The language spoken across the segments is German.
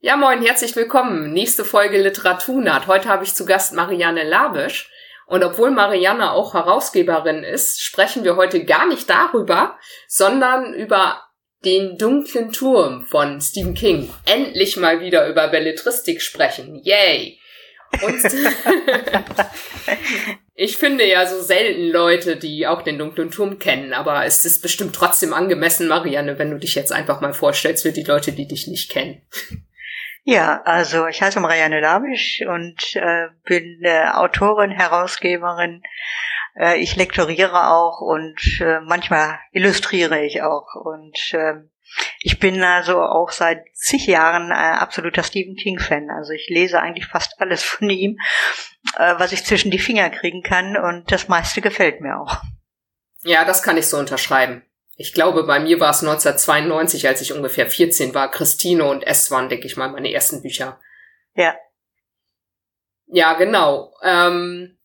Ja, moin, herzlich willkommen. Nächste Folge Literatunat. Heute habe ich zu Gast Marianne Labisch. Und obwohl Marianne auch Herausgeberin ist, sprechen wir heute gar nicht darüber, sondern über den dunklen Turm von Stephen King. Endlich mal wieder über Belletristik sprechen. Yay! Und ich finde ja so selten Leute, die auch den dunklen Turm kennen, aber es ist bestimmt trotzdem angemessen, Marianne, wenn du dich jetzt einfach mal vorstellst für die Leute, die dich nicht kennen. Ja, also ich heiße Marianne Labisch und äh, bin äh, Autorin, Herausgeberin. Äh, ich lektoriere auch und äh, manchmal illustriere ich auch. Und äh, ich bin also auch seit zig Jahren äh, absoluter Stephen King-Fan. Also ich lese eigentlich fast alles von ihm, äh, was ich zwischen die Finger kriegen kann und das meiste gefällt mir auch. Ja, das kann ich so unterschreiben ich glaube, bei mir war es 1992, als ich ungefähr 14 war. Christine und S waren, denke ich mal, meine ersten Bücher. Ja. Ja, genau. Ähm,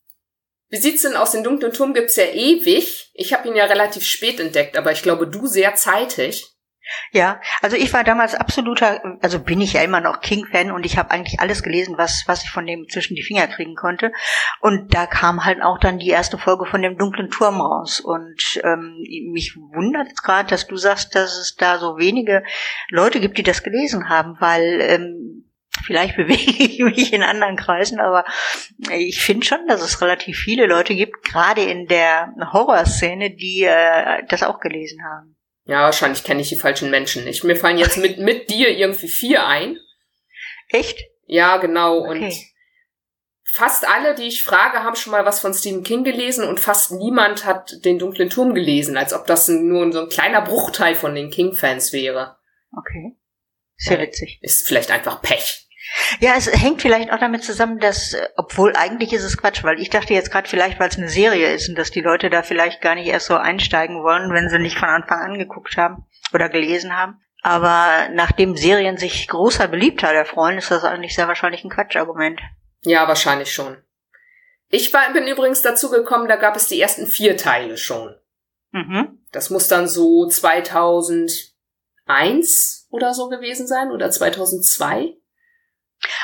wie sieht's denn aus? Den dunklen Turm gibt's ja ewig. Ich habe ihn ja relativ spät entdeckt, aber ich glaube, du sehr zeitig. Ja, also ich war damals absoluter, also bin ich ja immer noch King-Fan und ich habe eigentlich alles gelesen, was, was ich von dem zwischen die Finger kriegen konnte. Und da kam halt auch dann die erste Folge von dem dunklen Turm raus. Und ähm, mich wundert es gerade, dass du sagst, dass es da so wenige Leute gibt, die das gelesen haben, weil ähm, vielleicht bewege ich mich in anderen Kreisen, aber ich finde schon, dass es relativ viele Leute gibt, gerade in der Horrorszene, die äh, das auch gelesen haben. Ja, wahrscheinlich kenne ich die falschen Menschen nicht. Mir fallen jetzt mit, mit dir irgendwie vier ein. Echt? Ja, genau. Okay. Und fast alle, die ich frage, haben schon mal was von Stephen King gelesen und fast niemand hat den dunklen Turm gelesen, als ob das nur so ein kleiner Bruchteil von den King-Fans wäre. Okay. Sehr witzig. Ist vielleicht einfach Pech. Ja, es hängt vielleicht auch damit zusammen, dass, äh, obwohl eigentlich ist es Quatsch, weil ich dachte jetzt gerade vielleicht, weil es eine Serie ist und dass die Leute da vielleicht gar nicht erst so einsteigen wollen, wenn sie nicht von Anfang an geguckt haben oder gelesen haben. Aber nachdem Serien sich großer Beliebtheit erfreuen, ist das eigentlich sehr wahrscheinlich ein Quatschargument. Ja, wahrscheinlich schon. Ich war, bin übrigens dazu gekommen, da gab es die ersten vier Teile schon. Mhm. Das muss dann so 2001 oder so gewesen sein oder 2002.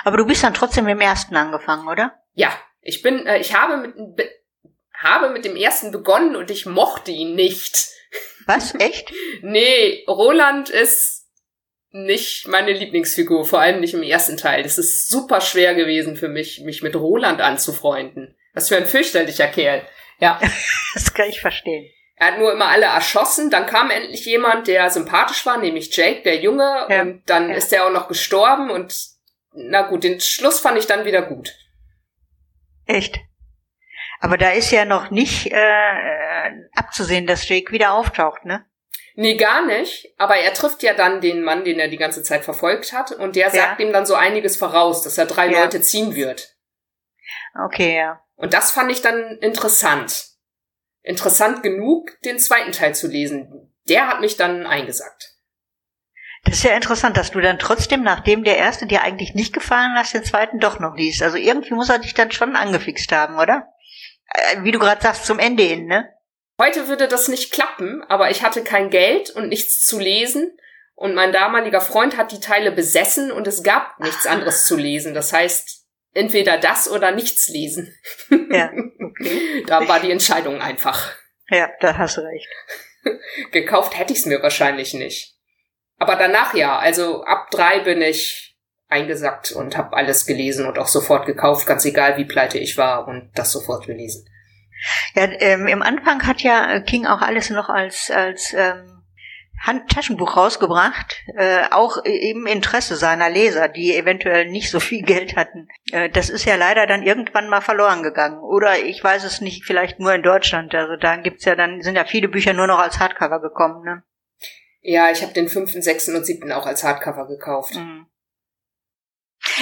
Aber du bist dann trotzdem mit dem ersten angefangen, oder? Ja, ich bin, äh, ich habe mit, be, habe mit dem ersten begonnen und ich mochte ihn nicht. Was? Echt? nee, Roland ist nicht meine Lieblingsfigur, vor allem nicht im ersten Teil. Das ist super schwer gewesen für mich, mich mit Roland anzufreunden. Was für ein fürchterlicher Kerl. Ja. das kann ich verstehen. Er hat nur immer alle erschossen. Dann kam endlich jemand, der sympathisch war, nämlich Jake, der Junge. Ja. Und dann ja. ist er auch noch gestorben und na gut, den Schluss fand ich dann wieder gut. Echt? Aber da ist ja noch nicht äh, abzusehen, dass Jake wieder auftaucht, ne? Nee, gar nicht. Aber er trifft ja dann den Mann, den er die ganze Zeit verfolgt hat. Und der sagt ihm dann so einiges voraus, dass er drei ja. Leute ziehen wird. Okay, ja. Und das fand ich dann interessant. Interessant genug, den zweiten Teil zu lesen. Der hat mich dann eingesagt. Das ist ja interessant, dass du dann trotzdem, nachdem der erste dir eigentlich nicht gefallen hast, den zweiten doch noch liest. Also irgendwie muss er dich dann schon angefixt haben, oder? Äh, wie du gerade sagst, zum Ende hin, ne? Heute würde das nicht klappen, aber ich hatte kein Geld und nichts zu lesen. Und mein damaliger Freund hat die Teile besessen und es gab nichts anderes zu lesen. Das heißt, entweder das oder nichts lesen. Ja, okay. da war die Entscheidung einfach. Ja, da hast du recht. Gekauft hätte ich es mir wahrscheinlich nicht. Aber danach ja, also ab drei bin ich eingesackt und habe alles gelesen und auch sofort gekauft, ganz egal wie pleite ich war und das sofort gelesen. Ja, ähm, im Anfang hat ja King auch alles noch als als ähm, Handtaschenbuch rausgebracht, äh, auch im Interesse seiner Leser, die eventuell nicht so viel Geld hatten. Äh, das ist ja leider dann irgendwann mal verloren gegangen. Oder ich weiß es nicht, vielleicht nur in Deutschland. Also da gibt's ja dann, sind ja viele Bücher nur noch als Hardcover gekommen. Ne? Ja, ich habe den fünften, sechsten und siebten auch als Hardcover gekauft. Mhm.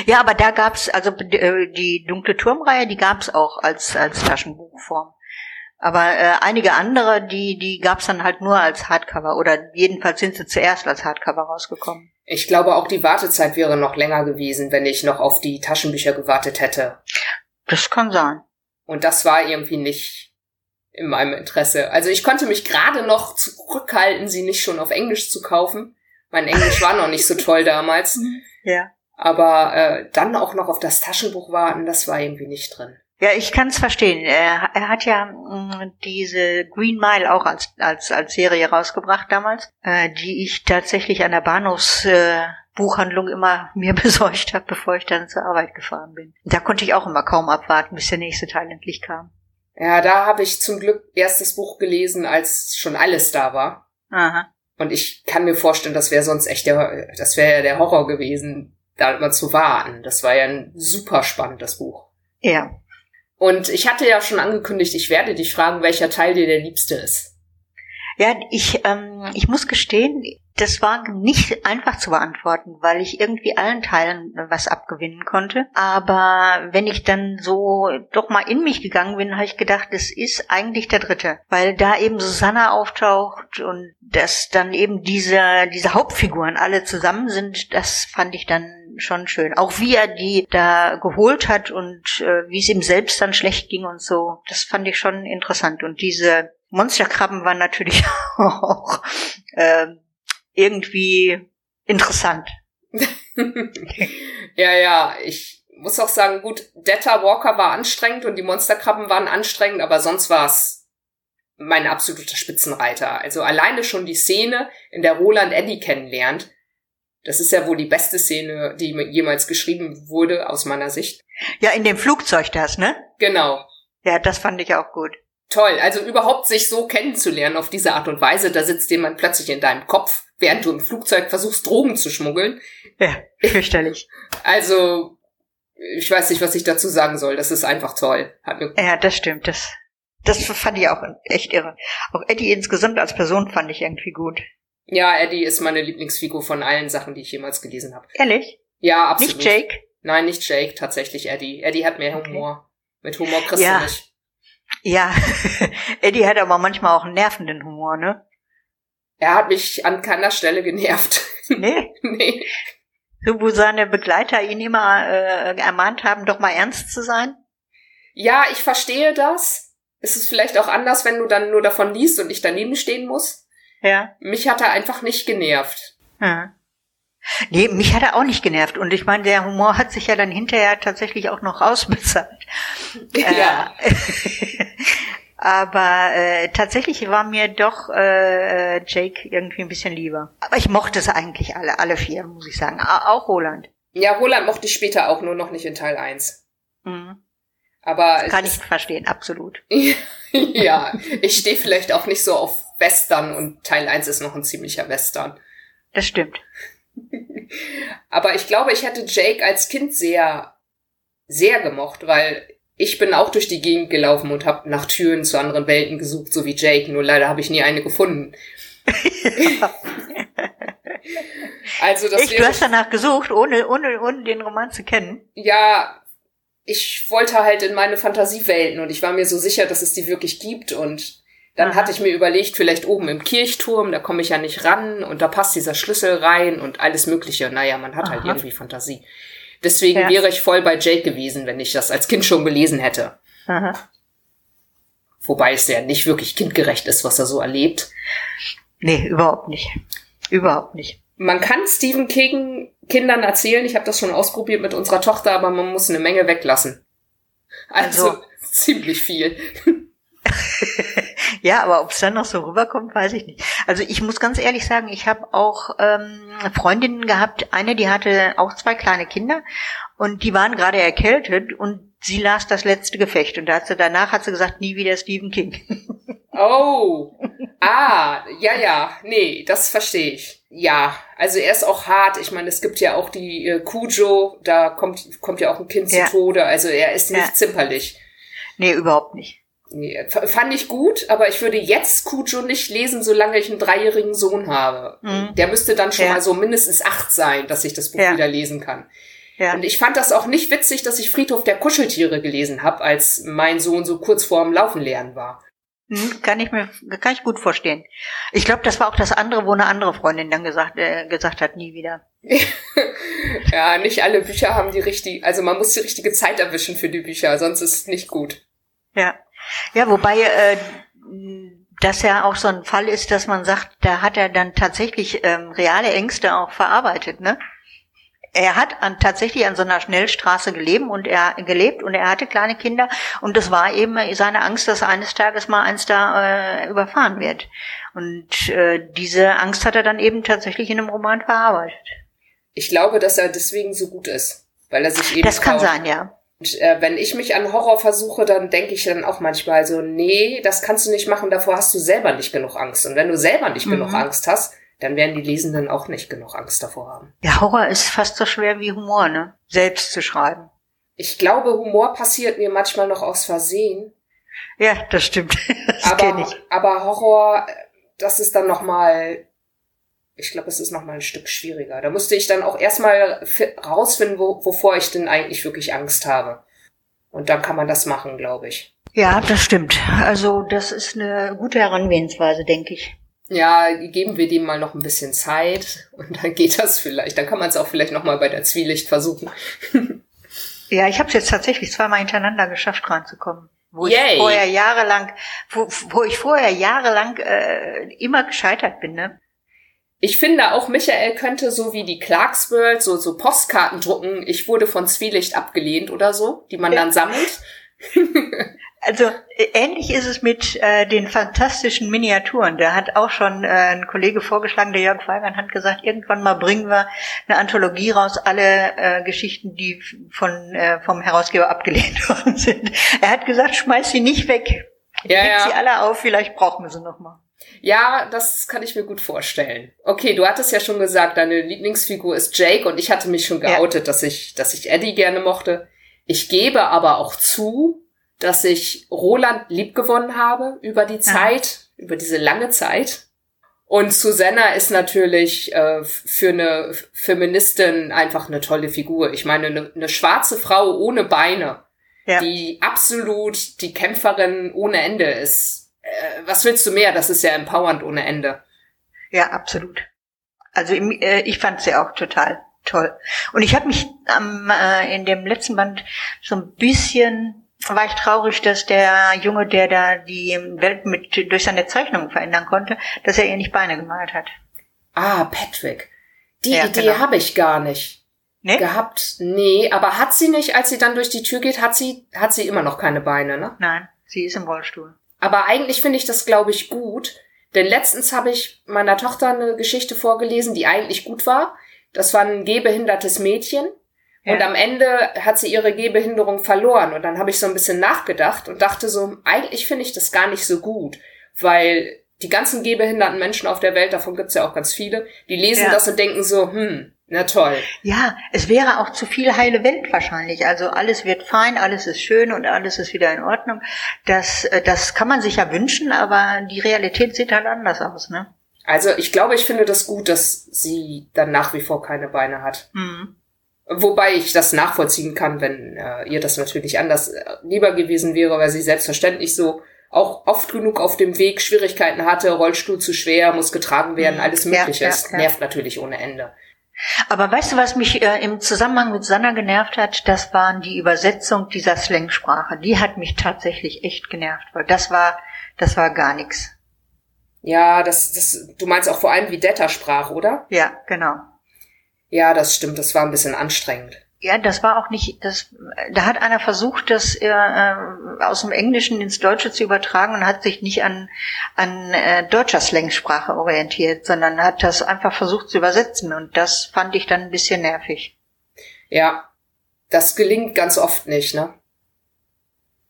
Ja, aber da gab's also äh, die dunkle Turmreihe, die gab's auch als als Taschenbuchform. Aber äh, einige andere, die die gab's dann halt nur als Hardcover oder jedenfalls sind sie zuerst als Hardcover rausgekommen. Ich glaube, auch die Wartezeit wäre noch länger gewesen, wenn ich noch auf die Taschenbücher gewartet hätte. Das kann sein. Und das war irgendwie nicht in meinem Interesse. Also ich konnte mich gerade noch zurückhalten, sie nicht schon auf Englisch zu kaufen. Mein Englisch war noch nicht so toll damals. Ja. Aber äh, dann auch noch auf das Taschenbuch warten, das war irgendwie nicht drin. Ja, ich kann es verstehen. Er, er hat ja mh, mm, diese Green Mile auch als, als, als Serie rausgebracht damals, äh, die ich tatsächlich an der Bahnhofsbuchhandlung äh, immer mir besorgt habe, bevor ich dann zur Arbeit gefahren bin. Da konnte ich auch immer kaum abwarten, bis der nächste Teil endlich kam. Ja, da habe ich zum Glück erst das Buch gelesen, als schon alles da war. Aha. Und ich kann mir vorstellen, das wäre sonst echt der, das wäre ja der Horror gewesen, da immer zu warten. Das war ja ein super spannendes Buch. Ja. Und ich hatte ja schon angekündigt, ich werde dich fragen, welcher Teil dir der liebste ist. Ja, ich, ähm, ich muss gestehen, das war nicht einfach zu beantworten, weil ich irgendwie allen Teilen was abgewinnen konnte. Aber wenn ich dann so doch mal in mich gegangen bin, habe ich gedacht, es ist eigentlich der dritte, weil da eben Susanna auftaucht und dass dann eben diese, diese Hauptfiguren alle zusammen sind, das fand ich dann schon schön. Auch wie er die da geholt hat und äh, wie es ihm selbst dann schlecht ging und so, das fand ich schon interessant. Und diese Monsterkrabben waren natürlich auch äh, irgendwie interessant. ja, ja, ich muss auch sagen, gut, Detta Walker war anstrengend und die Monsterkrabben waren anstrengend, aber sonst war es mein absoluter Spitzenreiter. Also alleine schon die Szene, in der Roland Eddie kennenlernt, das ist ja wohl die beste Szene, die jemals geschrieben wurde, aus meiner Sicht. Ja, in dem Flugzeug das, ne? Genau. Ja, das fand ich auch gut. Toll. Also überhaupt sich so kennenzulernen auf diese Art und Weise, da sitzt jemand plötzlich in deinem Kopf, während du im Flugzeug versuchst, Drogen zu schmuggeln. Ja, fürchterlich. Also, ich weiß nicht, was ich dazu sagen soll. Das ist einfach toll. Ja, das stimmt. Das, das fand ich auch echt irre. Auch Eddie insgesamt als Person fand ich irgendwie gut. Ja, Eddie ist meine Lieblingsfigur von allen Sachen, die ich jemals gelesen habe. Ehrlich? Ja, absolut. Nicht Jake? Nein, nicht Jake, tatsächlich Eddie. Eddie hat mehr Humor. Okay. Mit Humor kriegst ja. du nicht. Ja, Eddie hat aber manchmal auch einen nervenden Humor, ne? Er hat mich an keiner Stelle genervt. Nee? nee. So, wo seine Begleiter ihn immer äh, ermahnt haben, doch mal ernst zu sein? Ja, ich verstehe das. Es ist vielleicht auch anders, wenn du dann nur davon liest und ich daneben stehen muss. Ja. Mich hat er einfach nicht genervt. Ja. Nee, mich hat er auch nicht genervt. Und ich meine, der Humor hat sich ja dann hinterher tatsächlich auch noch ausbezahlt. Ja. Äh, aber äh, tatsächlich war mir doch äh, Jake irgendwie ein bisschen lieber. Aber ich mochte es eigentlich alle, alle vier, muss ich sagen. Auch Roland. Ja, Roland mochte ich später auch, nur noch nicht in Teil 1. Mhm. Aber das kann ich verstehen, absolut. ja, ich stehe vielleicht auch nicht so auf Western und Teil 1 ist noch ein ziemlicher Western. Das stimmt. Aber ich glaube, ich hätte Jake als Kind sehr, sehr gemocht, weil ich bin auch durch die Gegend gelaufen und habe nach Türen zu anderen Welten gesucht, so wie Jake, nur leider habe ich nie eine gefunden. also das ich, du hast danach gesucht, ohne, ohne, ohne den Roman zu kennen. Ja, ich wollte halt in meine Fantasiewelten und ich war mir so sicher, dass es die wirklich gibt und dann Aha. hatte ich mir überlegt, vielleicht oben im Kirchturm, da komme ich ja nicht ran und da passt dieser Schlüssel rein und alles Mögliche. Naja, man hat Aha. halt irgendwie Fantasie. Deswegen ja. wäre ich voll bei Jake gewesen, wenn ich das als Kind schon gelesen hätte. Aha. Wobei es ja nicht wirklich kindgerecht ist, was er so erlebt. Nee, überhaupt nicht. Überhaupt nicht. Man kann Stephen King Kindern erzählen, ich habe das schon ausprobiert mit unserer Tochter, aber man muss eine Menge weglassen. Also, also ziemlich viel. ja, aber ob es dann noch so rüberkommt, weiß ich nicht. Also ich muss ganz ehrlich sagen, ich habe auch ähm, Freundinnen gehabt, eine, die hatte auch zwei kleine Kinder und die waren gerade erkältet und sie las das letzte Gefecht und da hat sie, danach hat sie gesagt, nie wieder Stephen King. oh, ah, ja, ja, nee, das verstehe ich. Ja, also er ist auch hart. Ich meine, es gibt ja auch die äh, Cujo, da kommt, kommt ja auch ein Kind ja. zu Tode. Also er ist nicht ja. zimperlich. Nee, überhaupt nicht. Nee, fand ich gut, aber ich würde jetzt Cujo nicht lesen, solange ich einen dreijährigen Sohn habe. Mhm. Der müsste dann schon ja. mal so mindestens acht sein, dass ich das Buch ja. wieder lesen kann. Ja. Und ich fand das auch nicht witzig, dass ich Friedhof der Kuscheltiere gelesen habe, als mein Sohn so kurz vorm Laufen lernen war. Hm, kann ich mir kann ich gut verstehen. Ich glaube, das war auch das andere, wo eine andere Freundin dann gesagt äh, gesagt hat, nie wieder. ja, nicht alle Bücher haben die richtige, also man muss die richtige Zeit erwischen für die Bücher, sonst ist es nicht gut. Ja. Ja, wobei äh, das ja auch so ein Fall ist, dass man sagt, da hat er dann tatsächlich ähm, reale Ängste auch verarbeitet, ne? er hat an, tatsächlich an so einer Schnellstraße gelebt und er gelebt und er hatte kleine Kinder und das war eben seine Angst, dass eines Tages mal eins da äh, überfahren wird. Und äh, diese Angst hat er dann eben tatsächlich in einem Roman verarbeitet. Ich glaube, dass er deswegen so gut ist, weil er sich eben. Das kann sein, ja. Und, äh, wenn ich mich an Horror versuche, dann denke ich dann auch manchmal so, nee, das kannst du nicht machen, davor hast du selber nicht genug Angst. Und wenn du selber nicht mhm. genug Angst hast, dann werden die Lesenden auch nicht genug Angst davor haben. Ja, Horror ist fast so schwer wie Humor, ne? Selbst zu schreiben. Ich glaube, Humor passiert mir manchmal noch aus Versehen. Ja, das stimmt. Das aber, ich. aber Horror, das ist dann noch mal, ich glaube, es ist noch mal ein Stück schwieriger. Da musste ich dann auch erstmal rausfinden, wo, wovor ich denn eigentlich wirklich Angst habe. Und dann kann man das machen, glaube ich. Ja, das stimmt. Also das ist eine gute Herangehensweise, denke ich ja, geben wir dem mal noch ein bisschen Zeit und dann geht das vielleicht. Dann kann man es auch vielleicht noch mal bei der Zwielicht versuchen. ja, ich habe es jetzt tatsächlich zweimal hintereinander geschafft, reinzukommen. Wo Yay. ich vorher jahrelang, wo, wo ich vorher jahrelang äh, immer gescheitert bin, ne? Ich finde auch, Michael könnte so wie die Clarks World so, so Postkarten drucken. Ich wurde von Zwielicht abgelehnt oder so, die man dann sammelt. Also äh, ähnlich ist es mit äh, den fantastischen Miniaturen. Da hat auch schon äh, ein Kollege vorgeschlagen, der Jörg Weigern hat gesagt, irgendwann mal bringen wir eine Anthologie raus, alle äh, Geschichten, die von äh, vom Herausgeber abgelehnt worden sind. Er hat gesagt, schmeiß sie nicht weg. Ja, Gib ja. sie alle auf, vielleicht brauchen wir sie noch mal. Ja, das kann ich mir gut vorstellen. Okay, du hattest ja schon gesagt, deine Lieblingsfigur ist Jake und ich hatte mich schon geoutet, ja. dass ich, dass ich Eddie gerne mochte. Ich gebe aber auch zu, dass ich Roland liebgewonnen habe über die Zeit, ja. über diese lange Zeit. Und Susanna ist natürlich äh, für eine Feministin einfach eine tolle Figur. Ich meine, eine, eine schwarze Frau ohne Beine, ja. die absolut die Kämpferin ohne Ende ist. Äh, was willst du mehr? Das ist ja empowernd ohne Ende. Ja, absolut. Also äh, ich fand sie auch total toll. Und ich habe mich ähm, äh, in dem letzten Band so ein bisschen war ich traurig, dass der Junge, der da die Welt mit durch seine Zeichnungen verändern konnte, dass er ihr nicht Beine gemalt hat. Ah, Patrick. Die ja, Idee genau. habe ich gar nicht nee? gehabt. Nee, aber hat sie nicht, als sie dann durch die Tür geht, hat sie, hat sie immer noch keine Beine, ne? Nein, sie ist im Rollstuhl. Aber eigentlich finde ich das, glaube ich, gut. Denn letztens habe ich meiner Tochter eine Geschichte vorgelesen, die eigentlich gut war. Das war ein gehbehindertes Mädchen und am Ende hat sie ihre Gehbehinderung verloren. Und dann habe ich so ein bisschen nachgedacht und dachte so, eigentlich finde ich das gar nicht so gut, weil die ganzen gehbehinderten Menschen auf der Welt, davon gibt's ja auch ganz viele, die lesen ja. das und denken so, hm, na toll. Ja, es wäre auch zu viel heile Welt wahrscheinlich. Also alles wird fein, alles ist schön und alles ist wieder in Ordnung. Das, äh, das kann man sich ja wünschen, aber die Realität sieht halt anders aus, ne? Also ich glaube, ich finde das gut, dass sie dann nach wie vor keine Beine hat. Mhm. Wobei ich das nachvollziehen kann, wenn äh, ihr das natürlich anders äh, lieber gewesen wäre, weil sie selbstverständlich so auch oft genug auf dem Weg Schwierigkeiten hatte, Rollstuhl zu schwer, muss getragen werden, mhm. alles Mögliche. Ja, ja, ja. Nervt natürlich ohne Ende. Aber weißt du, was mich äh, im Zusammenhang mit Sanna genervt hat? Das waren die Übersetzung dieser Slangsprache. Die hat mich tatsächlich echt genervt, weil das war, das war gar nichts. Ja, das, das, du meinst auch vor allem wie Detta sprach, oder? Ja, genau. Ja, das stimmt, das war ein bisschen anstrengend. Ja, das war auch nicht, das, da hat einer versucht, das äh, äh, aus dem Englischen ins Deutsche zu übertragen und hat sich nicht an, an äh, deutscher Slangsprache orientiert, sondern hat das einfach versucht zu übersetzen und das fand ich dann ein bisschen nervig. Ja, das gelingt ganz oft nicht, ne?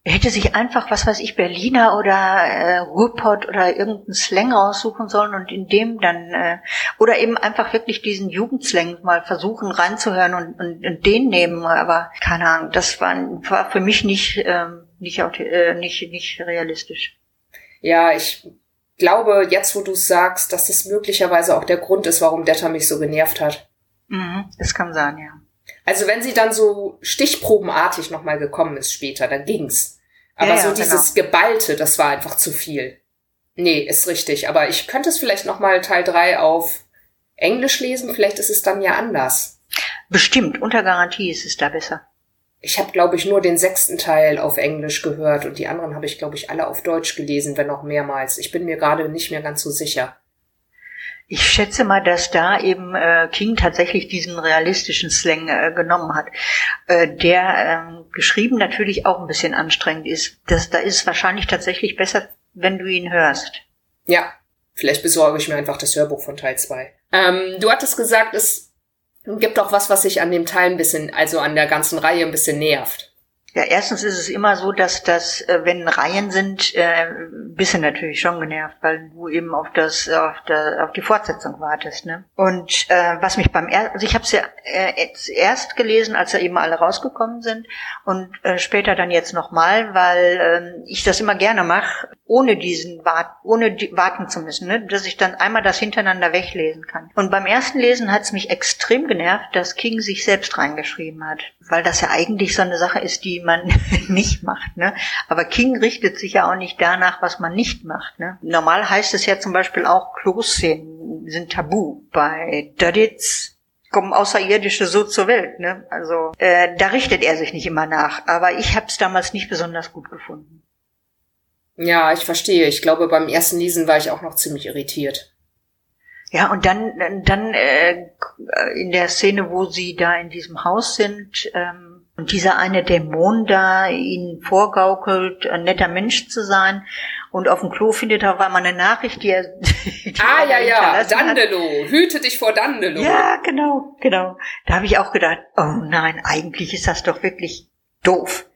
Er hätte sich einfach, was weiß ich, Berliner oder äh, Ruhrpott oder irgendeinen Slang raussuchen sollen und in dem dann, äh, oder eben einfach wirklich diesen Jugendslang mal versuchen reinzuhören und, und, und den nehmen. Aber keine Ahnung, das war, war für mich nicht, ähm, nicht, äh, nicht, nicht realistisch. Ja, ich glaube, jetzt wo du sagst, dass das möglicherweise auch der Grund ist, warum Detta mich so genervt hat. Mhm, das kann sein, ja. Also wenn sie dann so stichprobenartig nochmal gekommen ist später, dann ging's. Aber ja, so dieses genau. Geballte, das war einfach zu viel. Nee, ist richtig. Aber ich könnte es vielleicht nochmal Teil 3 auf Englisch lesen. Vielleicht ist es dann ja anders. Bestimmt. Unter Garantie ist es da besser. Ich habe, glaube ich, nur den sechsten Teil auf Englisch gehört und die anderen habe ich, glaube ich, alle auf Deutsch gelesen, wenn auch mehrmals. Ich bin mir gerade nicht mehr ganz so sicher. Ich schätze mal, dass da eben äh, King tatsächlich diesen realistischen Slang äh, genommen hat, äh, der äh, geschrieben natürlich auch ein bisschen anstrengend ist. Das, da ist wahrscheinlich tatsächlich besser, wenn du ihn hörst. Ja, vielleicht besorge ich mir einfach das Hörbuch von Teil 2. Ähm, du hattest gesagt, es gibt auch was, was sich an dem Teil ein bisschen, also an der ganzen Reihe ein bisschen nervt. Ja, erstens ist es immer so, dass das, äh, wenn Reihen sind, äh, bist du natürlich schon genervt, weil du eben auf das, auf, der, auf die Fortsetzung wartest. Ne? Und äh, was mich beim er also ich habe es ja äh, erst gelesen, als da eben alle rausgekommen sind und äh, später dann jetzt nochmal, weil äh, ich das immer gerne mache, ohne diesen Wart, ohne die, warten zu müssen, ne? dass ich dann einmal das hintereinander weglesen kann. Und beim ersten Lesen hat es mich extrem genervt, dass King sich selbst reingeschrieben hat, weil das ja eigentlich so eine Sache ist, die man nicht macht. Ne? Aber King richtet sich ja auch nicht danach, was man nicht macht. Ne? Normal heißt es ja zum Beispiel auch, Kloszenen sind tabu. Bei Döditz kommen Außerirdische so zur Welt. Ne? Also äh, da richtet er sich nicht immer nach. Aber ich habe es damals nicht besonders gut gefunden. Ja, ich verstehe. Ich glaube, beim ersten Lesen war ich auch noch ziemlich irritiert. Ja, und dann, dann äh, in der Szene, wo sie da in diesem Haus sind, ähm, und dieser eine Dämon da ihnen vorgaukelt, ein netter Mensch zu sein. Und auf dem Klo findet er auf einmal eine Nachricht, die er. Die ah, er ja, ja, Dandelo. Hat. Hüte dich vor Dandelo. Ja, genau, genau. Da habe ich auch gedacht, oh nein, eigentlich ist das doch wirklich doof.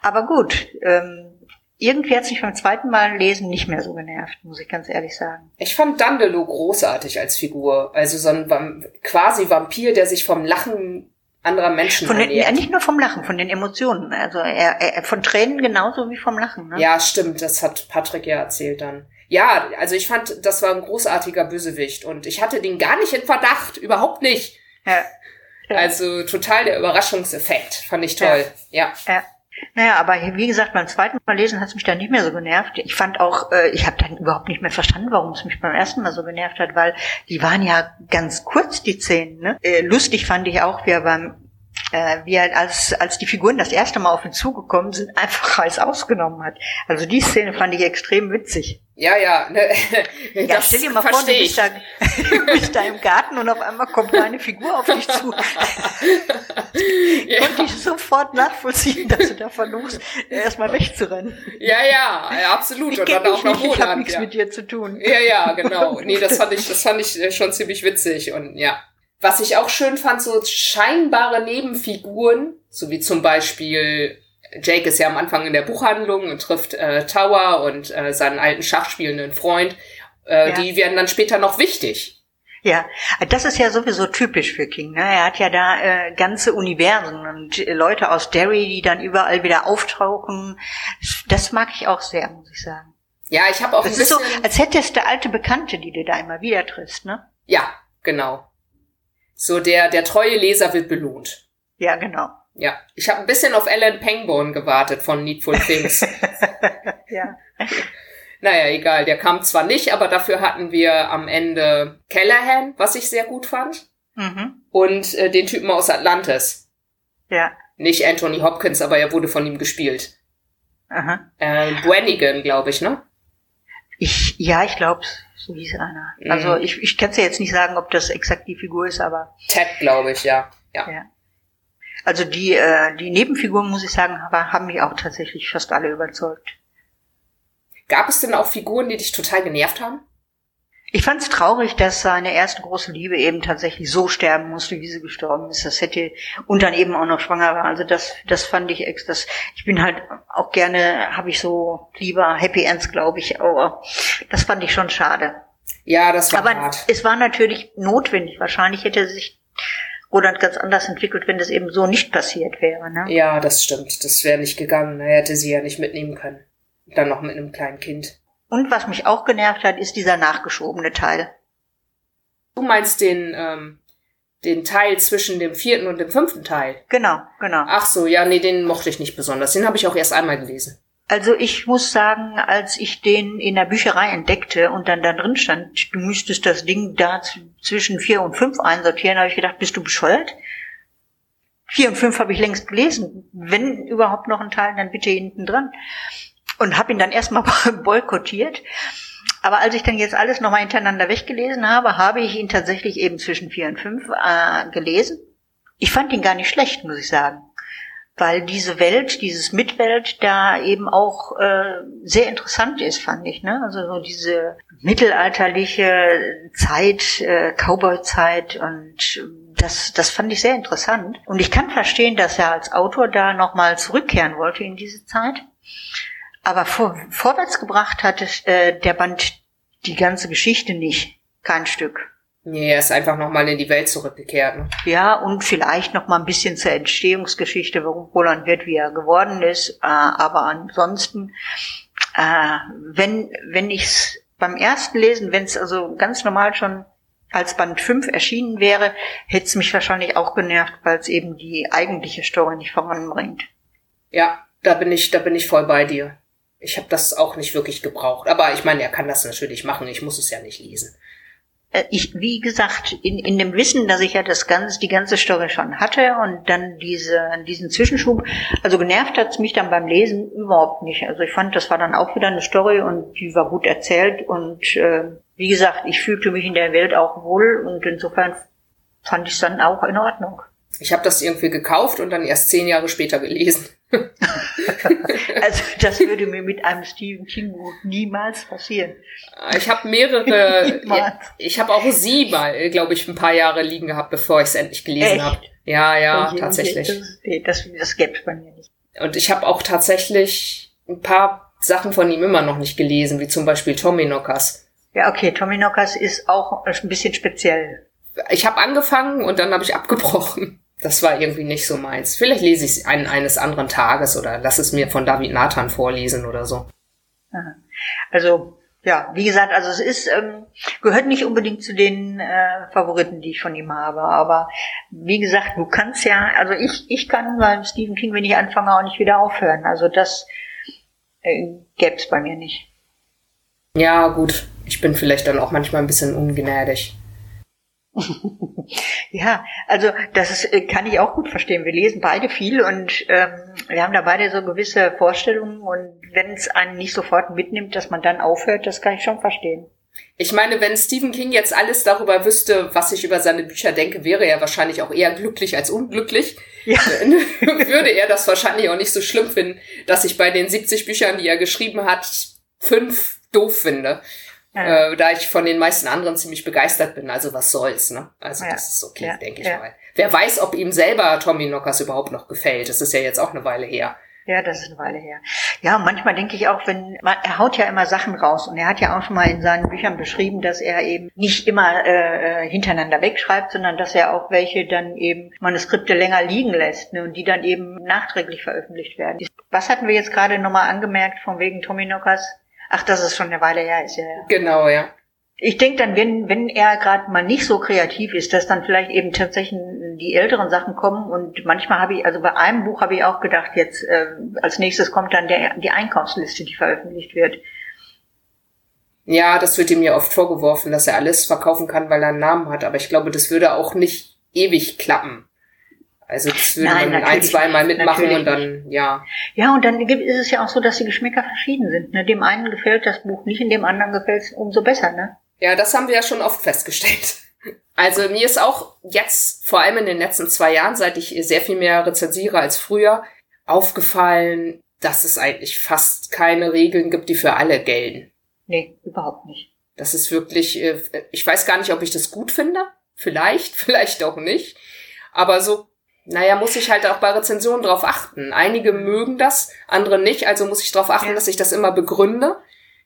Aber gut, ähm, irgendwie hat es mich beim zweiten Mal lesen nicht mehr so genervt, muss ich ganz ehrlich sagen. Ich fand Dandelo großartig als Figur. Also so ein quasi Vampir, der sich vom Lachen anderer Menschen von den, ja, Nicht nur vom Lachen, von den Emotionen. Also er, er, von Tränen genauso wie vom Lachen. Ne? Ja, stimmt. Das hat Patrick ja erzählt dann. Ja, also ich fand, das war ein großartiger Bösewicht und ich hatte den gar nicht in Verdacht, überhaupt nicht. Ja. ja. Also total der Überraschungseffekt, fand ich toll. Ja. ja. ja. Naja, aber wie gesagt, beim zweiten Mal lesen hat es mich dann nicht mehr so genervt. Ich fand auch, äh, ich habe dann überhaupt nicht mehr verstanden, warum es mich beim ersten Mal so genervt hat, weil die waren ja ganz kurz, die Szenen. Ne? Äh, lustig fand ich auch, wie er beim äh, wie er als, als die Figuren das erste Mal auf ihn zugekommen sind, einfach alles ausgenommen hat. Also die Szene fand ich extrem witzig. Ja, ja. Ne, ja, stell dir mal vor, du bist da, du bist da im Garten und auf einmal kommt eine Figur auf dich zu. ja. Konnte ich sofort nachvollziehen, dass du da versuchst, erstmal wegzurennen. Ja, ja, absolut. Ich und dann auch noch nicht, Ich habe nichts ja. mit dir zu tun. Ja, ja, genau. Nee, das fand ich, das fand ich äh, schon ziemlich witzig und ja. Was ich auch schön fand, so scheinbare Nebenfiguren, so wie zum Beispiel Jake ist ja am Anfang in der Buchhandlung und trifft äh, Tower und äh, seinen alten Schachspielenden Freund. Äh, ja. Die werden dann später noch wichtig. Ja, das ist ja sowieso typisch für King. Ne? Er hat ja da äh, ganze Universen und äh, Leute aus Derry, die dann überall wieder auftauchen. Das mag ich auch sehr, muss ich sagen. Ja, ich habe auch das ein bisschen... ist so, als hättest du alte Bekannte, die du da immer wieder triffst, ne? Ja, genau. So der, der treue Leser wird belohnt. Ja, genau. Ja, ich habe ein bisschen auf Alan Pangborn gewartet von Needful Things. ja. Naja, egal, der kam zwar nicht, aber dafür hatten wir am Ende Callahan, was ich sehr gut fand. Mhm. Und äh, den Typen aus Atlantis. Ja. Nicht Anthony Hopkins, aber er wurde von ihm gespielt. Aha. Äh, Brannigan, glaube ich, ne? Ich, ja, ich glaube, so hieß einer. Mhm. Also ich, ich kann es ja jetzt nicht sagen, ob das exakt die Figur ist, aber. Ted, glaube ich, ja. ja. ja. Also die, äh, die Nebenfiguren, muss ich sagen, haben mich auch tatsächlich fast alle überzeugt. Gab es denn auch Figuren, die dich total genervt haben? Ich fand es traurig, dass seine erste große Liebe eben tatsächlich so sterben musste, wie sie gestorben ist. Das hätte und dann eben auch noch schwanger war. Also das, das fand ich ex. Das, ich bin halt auch gerne, habe ich so lieber Happy Ends, glaube ich. Aber das fand ich schon schade. Ja, das war Aber hart. es war natürlich notwendig. Wahrscheinlich hätte sich Roland ganz anders entwickelt, wenn das eben so nicht passiert wäre. Ne? Ja, das stimmt. Das wäre nicht gegangen. Er hätte sie ja nicht mitnehmen können. Dann noch mit einem kleinen Kind. Und was mich auch genervt hat, ist dieser nachgeschobene Teil. Du meinst den, ähm, den Teil zwischen dem vierten und dem fünften Teil? Genau, genau. Ach so, ja, nee, den mochte ich nicht besonders. Den habe ich auch erst einmal gelesen. Also ich muss sagen, als ich den in der Bücherei entdeckte und dann da drin stand, du müsstest das Ding da zwischen vier und fünf einsortieren, habe ich gedacht, bist du bescheuert? Vier und fünf habe ich längst gelesen. Wenn überhaupt noch ein Teil, dann bitte hinten dran und habe ihn dann erstmal boykottiert. Aber als ich dann jetzt alles nochmal hintereinander weggelesen habe, habe ich ihn tatsächlich eben zwischen vier und fünf äh, gelesen. Ich fand ihn gar nicht schlecht, muss ich sagen. Weil diese Welt, dieses Mitwelt da eben auch äh, sehr interessant ist, fand ich. Ne? Also so diese mittelalterliche Zeit, äh, Cowboy-Zeit und das, das fand ich sehr interessant. Und ich kann verstehen, dass er als Autor da nochmal zurückkehren wollte in diese Zeit. Aber vor, vorwärts gebracht hat es, äh, der Band die ganze Geschichte nicht. Kein Stück. Nee, er ist einfach nochmal in die Welt zurückgekehrt. Ne? Ja, und vielleicht nochmal ein bisschen zur Entstehungsgeschichte, warum Roland wird, wie er geworden ist. Äh, aber ansonsten, äh, wenn, wenn ich's beim ersten Lesen, wenn es also ganz normal schon als Band 5 erschienen wäre, hätte es mich wahrscheinlich auch genervt, weil es eben die eigentliche Story nicht voranbringt. Ja, da bin ich, da bin ich voll bei dir. Ich habe das auch nicht wirklich gebraucht. Aber ich meine, er kann das natürlich machen. Ich muss es ja nicht lesen. Äh, ich, wie gesagt, in, in dem Wissen, dass ich ja das ganze, die ganze Story schon hatte und dann diese, diesen Zwischenschub, also genervt hat's mich dann beim Lesen überhaupt nicht. Also ich fand, das war dann auch wieder eine Story und die war gut erzählt und äh, wie gesagt, ich fühlte mich in der Welt auch wohl und insofern fand ich es dann auch in Ordnung. Ich habe das irgendwie gekauft und dann erst zehn Jahre später gelesen. also das würde mir mit einem Stephen King Buch niemals passieren. Ich habe mehrere, ich habe auch sie mal, glaube ich, ein paar Jahre liegen gehabt, bevor ich es endlich gelesen habe. Ja, ja, okay, tatsächlich. Okay, das, das, das gäbe es bei mir nicht. Und ich habe auch tatsächlich ein paar Sachen von ihm immer noch nicht gelesen, wie zum Beispiel Tommy Knockers. Ja, okay, Tommy Knockers ist auch ein bisschen speziell. Ich habe angefangen und dann habe ich abgebrochen. Das war irgendwie nicht so meins. Vielleicht lese ich es ein, eines anderen Tages oder lass es mir von David Nathan vorlesen oder so. Also ja, wie gesagt, also es ist ähm, gehört nicht unbedingt zu den äh, Favoriten, die ich von ihm habe, aber wie gesagt, du kannst ja, also ich ich kann beim Stephen King, wenn ich anfange, auch nicht wieder aufhören. Also das äh, gäbe es bei mir nicht. Ja, gut. Ich bin vielleicht dann auch manchmal ein bisschen ungnädig. ja, also das ist, äh, kann ich auch gut verstehen. Wir lesen beide viel und ähm, wir haben da beide so gewisse Vorstellungen und wenn es einen nicht sofort mitnimmt, dass man dann aufhört, das kann ich schon verstehen. Ich meine, wenn Stephen King jetzt alles darüber wüsste, was ich über seine Bücher denke, wäre er wahrscheinlich auch eher glücklich als unglücklich. Ja. Würde er das wahrscheinlich auch nicht so schlimm finden, dass ich bei den 70 Büchern, die er geschrieben hat, fünf doof finde. Ja. Äh, da ich von den meisten anderen ziemlich begeistert bin. Also was soll's, ne? Also ja. das ist okay, ja. denke ich mal. Wer weiß, ob ihm selber Tommy Knockers überhaupt noch gefällt. Das ist ja jetzt auch eine Weile her. Ja, das ist eine Weile her. Ja, manchmal denke ich auch, wenn man, er haut ja immer Sachen raus und er hat ja auch schon mal in seinen Büchern beschrieben, dass er eben nicht immer äh, äh hintereinander wegschreibt, sondern dass er auch welche dann eben Manuskripte länger liegen lässt ne, und die dann eben nachträglich veröffentlicht werden. Was hatten wir jetzt gerade nochmal angemerkt von wegen Tommy Knockers? Ach, das ist schon eine Weile her, ist ja. Genau, ja. Ich denke dann, wenn, wenn er gerade mal nicht so kreativ ist, dass dann vielleicht eben tatsächlich die älteren Sachen kommen und manchmal habe ich, also bei einem Buch habe ich auch gedacht, jetzt äh, als nächstes kommt dann der, die Einkaufsliste, die veröffentlicht wird. Ja, das wird ihm ja oft vorgeworfen, dass er alles verkaufen kann, weil er einen Namen hat, aber ich glaube, das würde auch nicht ewig klappen. Also das würde Nein, man ein, zweimal mitmachen und dann, ja. Ja, und dann ist es ja auch so, dass die Geschmäcker verschieden sind. Ne? Dem einen gefällt das Buch nicht, in dem anderen gefällt es umso besser, ne? Ja, das haben wir ja schon oft festgestellt. Also mir ist auch jetzt, vor allem in den letzten zwei Jahren, seit ich sehr viel mehr rezensiere als früher, aufgefallen, dass es eigentlich fast keine Regeln gibt, die für alle gelten. Nee, überhaupt nicht. Das ist wirklich, äh, ich weiß gar nicht, ob ich das gut finde. Vielleicht, vielleicht auch nicht. Aber so naja, muss ich halt auch bei Rezensionen drauf achten. Einige mögen das, andere nicht, also muss ich darauf achten, ja. dass ich das immer begründe.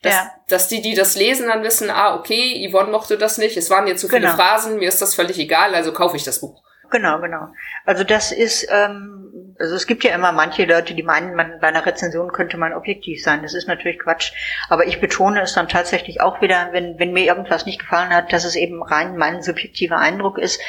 Dass, ja. dass die, die das lesen, dann wissen, ah, okay, Yvonne mochte das nicht, es waren jetzt zu viele genau. Phrasen, mir ist das völlig egal, also kaufe ich das Buch. Genau, genau. Also das ist, ähm, also es gibt ja immer manche Leute, die meinen, man, bei einer Rezension könnte man objektiv sein. Das ist natürlich Quatsch. Aber ich betone es dann tatsächlich auch wieder, wenn, wenn mir irgendwas nicht gefallen hat, dass es eben rein mein subjektiver Eindruck ist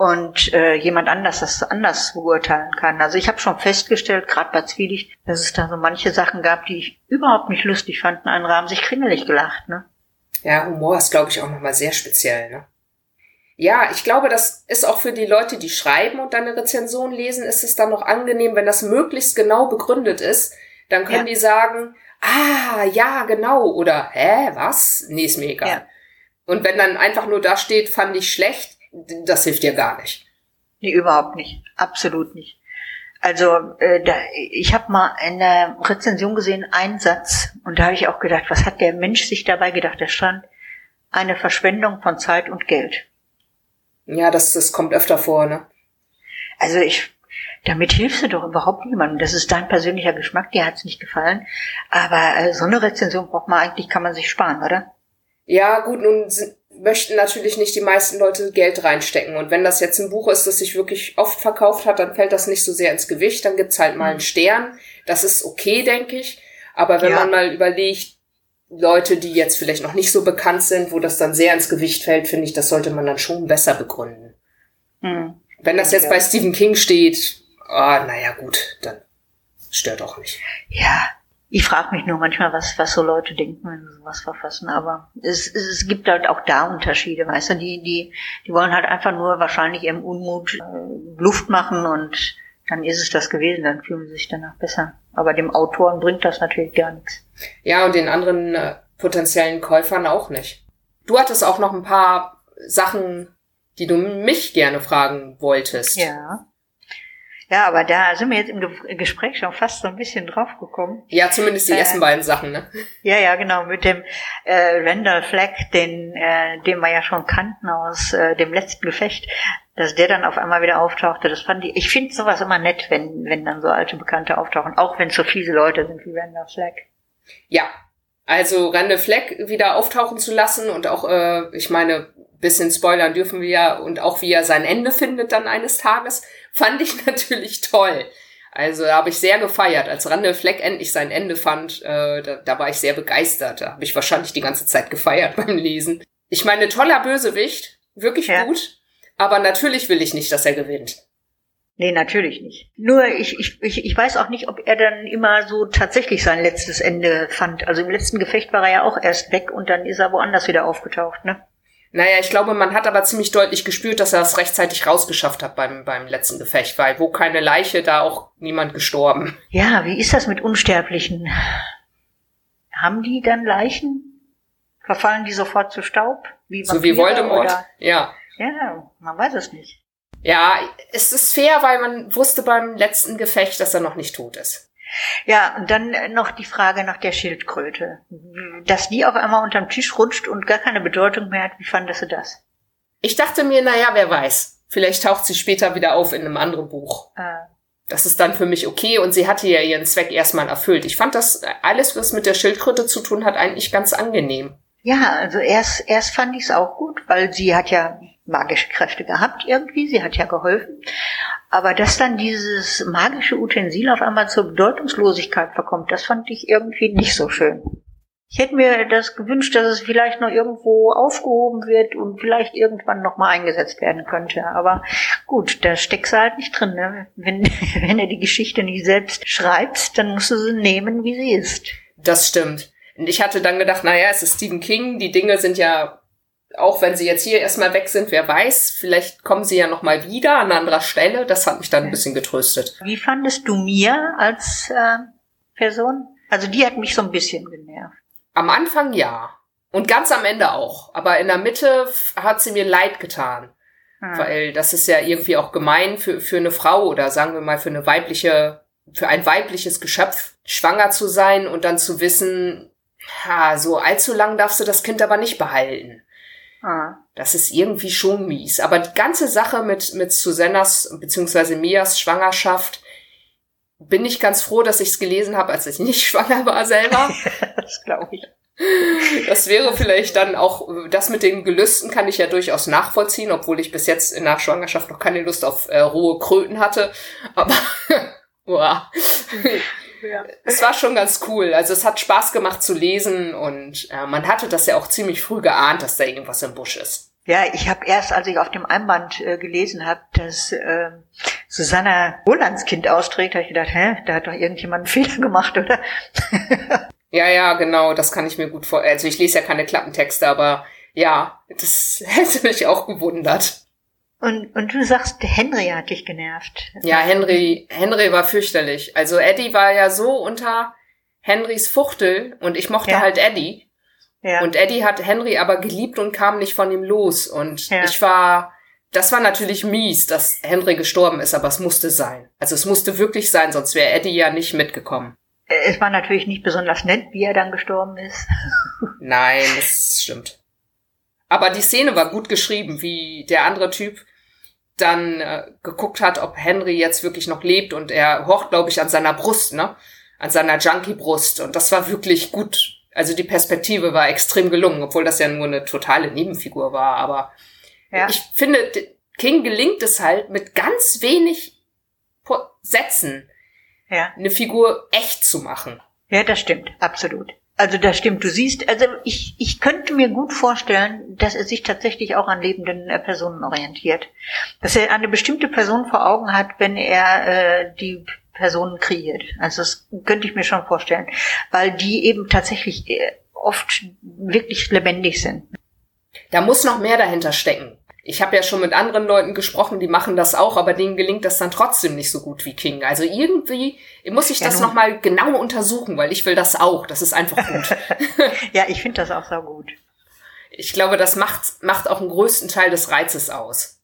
und äh, jemand anders das anders beurteilen kann. Also ich habe schon festgestellt, gerade bei Zwielicht, dass es da so manche Sachen gab, die ich überhaupt nicht lustig fand. Andere haben sich kringelig gelacht, ne? Ja, Humor ist, glaube ich, auch nochmal sehr speziell, ne? Ja, ich glaube, das ist auch für die Leute, die schreiben und dann eine Rezension lesen, ist es dann noch angenehm, wenn das möglichst genau begründet ist. Dann können ja. die sagen, ah, ja, genau, oder, hä, was? Nee, ist mir egal. Ja. Und wenn dann einfach nur da steht, fand ich schlecht, das hilft dir gar nicht. Nee, überhaupt nicht. Absolut nicht. Also äh, da, ich habe mal in der Rezension gesehen einen Satz und da habe ich auch gedacht, was hat der Mensch sich dabei gedacht? Da stand eine Verschwendung von Zeit und Geld. Ja, das, das kommt öfter vor, ne? Also ich, damit hilfst du doch überhaupt niemandem. Das ist dein persönlicher Geschmack, dir hat's nicht gefallen. Aber äh, so eine Rezension braucht man eigentlich, kann man sich sparen, oder? Ja, gut, nun sind, möchten natürlich nicht die meisten Leute Geld reinstecken. Und wenn das jetzt ein Buch ist, das sich wirklich oft verkauft hat, dann fällt das nicht so sehr ins Gewicht. Dann gibt's halt mal einen mhm. Stern. Das ist okay, denke ich. Aber wenn ja. man mal überlegt, Leute, die jetzt vielleicht noch nicht so bekannt sind, wo das dann sehr ins Gewicht fällt, finde ich, das sollte man dann schon besser begründen. Hm. Wenn das jetzt ja. bei Stephen King steht, ah, naja, gut, dann stört auch nicht. Ja, ich frage mich nur manchmal, was, was so Leute denken, wenn sie sowas verfassen. Aber es, es gibt halt auch da Unterschiede, weißt du, die, die, die wollen halt einfach nur wahrscheinlich ihrem Unmut äh, Luft machen und dann ist es das gewesen, dann fühlen sie sich danach besser. Aber dem Autoren bringt das natürlich gar nichts. Ja, und den anderen äh, potenziellen Käufern auch nicht. Du hattest auch noch ein paar Sachen, die du mich gerne fragen wolltest. Ja. Ja, aber da sind wir jetzt im Gespräch schon fast so ein bisschen drauf gekommen. Ja, zumindest die äh, ersten beiden Sachen, ne? Ja, ja, genau, mit dem äh, Randall Flagg, den, äh, den wir ja schon kannten aus äh, dem letzten Gefecht, dass der dann auf einmal wieder auftauchte, das fand ich, ich finde sowas immer nett, wenn, wenn dann so alte Bekannte auftauchen, auch wenn es so fiese Leute sind wie Randall Flagg. Ja, also Randall Flagg wieder auftauchen zu lassen und auch, äh, ich meine, bisschen spoilern dürfen wir ja und auch wie er sein Ende findet dann eines Tages, fand ich natürlich toll. Also da habe ich sehr gefeiert, als Randall Fleck endlich sein Ende fand. Äh, da, da war ich sehr begeistert. Da habe ich wahrscheinlich die ganze Zeit gefeiert beim Lesen. Ich meine, toller Bösewicht, wirklich ja. gut. Aber natürlich will ich nicht, dass er gewinnt. Nee, natürlich nicht. Nur ich, ich, ich, ich weiß auch nicht, ob er dann immer so tatsächlich sein letztes Ende fand. Also im letzten Gefecht war er ja auch erst weg und dann ist er woanders wieder aufgetaucht, ne? Naja, ich glaube, man hat aber ziemlich deutlich gespürt, dass er es rechtzeitig rausgeschafft hat beim, beim letzten Gefecht, weil wo keine Leiche, da auch niemand gestorben. Ja, wie ist das mit Unsterblichen? Haben die dann Leichen? Verfallen die sofort zu Staub? Wie so wie Voldemort, oder? ja. Ja, man weiß es nicht. Ja, es ist fair, weil man wusste beim letzten Gefecht, dass er noch nicht tot ist. Ja, und dann noch die Frage nach der Schildkröte. Dass die auf einmal unterm Tisch rutscht und gar keine Bedeutung mehr hat, wie fandest du das? Ich dachte mir, naja, wer weiß. Vielleicht taucht sie später wieder auf in einem anderen Buch. Ah. Das ist dann für mich okay und sie hatte ja ihren Zweck erstmal erfüllt. Ich fand das alles, was mit der Schildkröte zu tun hat, eigentlich ganz angenehm. Ja, also erst, erst fand ich es auch gut, weil sie hat ja magische Kräfte gehabt irgendwie, sie hat ja geholfen. Aber dass dann dieses magische Utensil auf einmal zur Bedeutungslosigkeit verkommt, das fand ich irgendwie nicht so schön. Ich hätte mir das gewünscht, dass es vielleicht noch irgendwo aufgehoben wird und vielleicht irgendwann nochmal eingesetzt werden könnte. Aber gut, da steckst du halt nicht drin. Ne? Wenn, wenn du die Geschichte nicht selbst schreibst, dann musst du sie nehmen, wie sie ist. Das stimmt. Und ich hatte dann gedacht, naja, es ist Stephen King, die Dinge sind ja auch wenn sie jetzt hier erstmal weg sind, wer weiß, vielleicht kommen sie ja noch mal wieder an anderer Stelle. Das hat mich dann ein bisschen getröstet. Wie fandest du mir als äh, Person? Also die hat mich so ein bisschen genervt. Am Anfang ja. Und ganz am Ende auch. Aber in der Mitte hat sie mir leid getan. Hm. Weil das ist ja irgendwie auch gemein für, für eine Frau oder sagen wir mal für eine weibliche, für ein weibliches Geschöpf, schwanger zu sein und dann zu wissen, ja, so allzu lang darfst du das Kind aber nicht behalten. Ah. Das ist irgendwie schon mies. Aber die ganze Sache mit, mit Susannas bzw. Mias Schwangerschaft bin ich ganz froh, dass ich es gelesen habe, als ich nicht schwanger war selber. das glaube ich. Das wäre vielleicht dann auch, das mit den Gelüsten kann ich ja durchaus nachvollziehen, obwohl ich bis jetzt in der Schwangerschaft noch keine Lust auf äh, rohe Kröten hatte. Aber, boah. Ja. Es war schon ganz cool. Also es hat Spaß gemacht zu lesen und äh, man hatte das ja auch ziemlich früh geahnt, dass da irgendwas im Busch ist. Ja, ich habe erst, als ich auf dem Einband äh, gelesen habe, dass äh, Susanna Rolands Kind austrägt, habe ich gedacht, hä, da hat doch irgendjemand einen Fehler gemacht, oder? ja, ja, genau, das kann ich mir gut vorstellen. Also ich lese ja keine Klappentexte, aber ja, das hätte mich auch gewundert. Und, und du sagst, Henry hat dich genervt. Ja, Henry, Henry war fürchterlich. Also Eddie war ja so unter Henrys Fuchtel und ich mochte ja. halt Eddie. Ja. Und Eddie hat Henry aber geliebt und kam nicht von ihm los. Und ja. ich war, das war natürlich mies, dass Henry gestorben ist, aber es musste sein. Also es musste wirklich sein, sonst wäre Eddie ja nicht mitgekommen. Es war natürlich nicht besonders nett, wie er dann gestorben ist. Nein, das stimmt. Aber die Szene war gut geschrieben, wie der andere Typ dann äh, geguckt hat, ob Henry jetzt wirklich noch lebt und er horcht, glaube ich, an seiner Brust, ne? An seiner Junkie-Brust. Und das war wirklich gut. Also die Perspektive war extrem gelungen, obwohl das ja nur eine totale Nebenfigur war. Aber ja. ich finde, King gelingt es halt mit ganz wenig Sätzen, ja. eine Figur echt zu machen. Ja, das stimmt, absolut. Also das stimmt. Du siehst, also ich, ich könnte mir gut vorstellen, dass er sich tatsächlich auch an lebenden äh, Personen orientiert. Dass er eine bestimmte Person vor Augen hat, wenn er äh, die Personen kreiert. Also das könnte ich mir schon vorstellen, weil die eben tatsächlich äh, oft wirklich lebendig sind. Da muss noch mehr dahinter stecken ich habe ja schon mit anderen Leuten gesprochen, die machen das auch, aber denen gelingt das dann trotzdem nicht so gut wie King. Also irgendwie muss ich ja, das nochmal genau untersuchen, weil ich will das auch. Das ist einfach gut. ja, ich finde das auch so gut. Ich glaube, das macht, macht auch einen größten Teil des Reizes aus.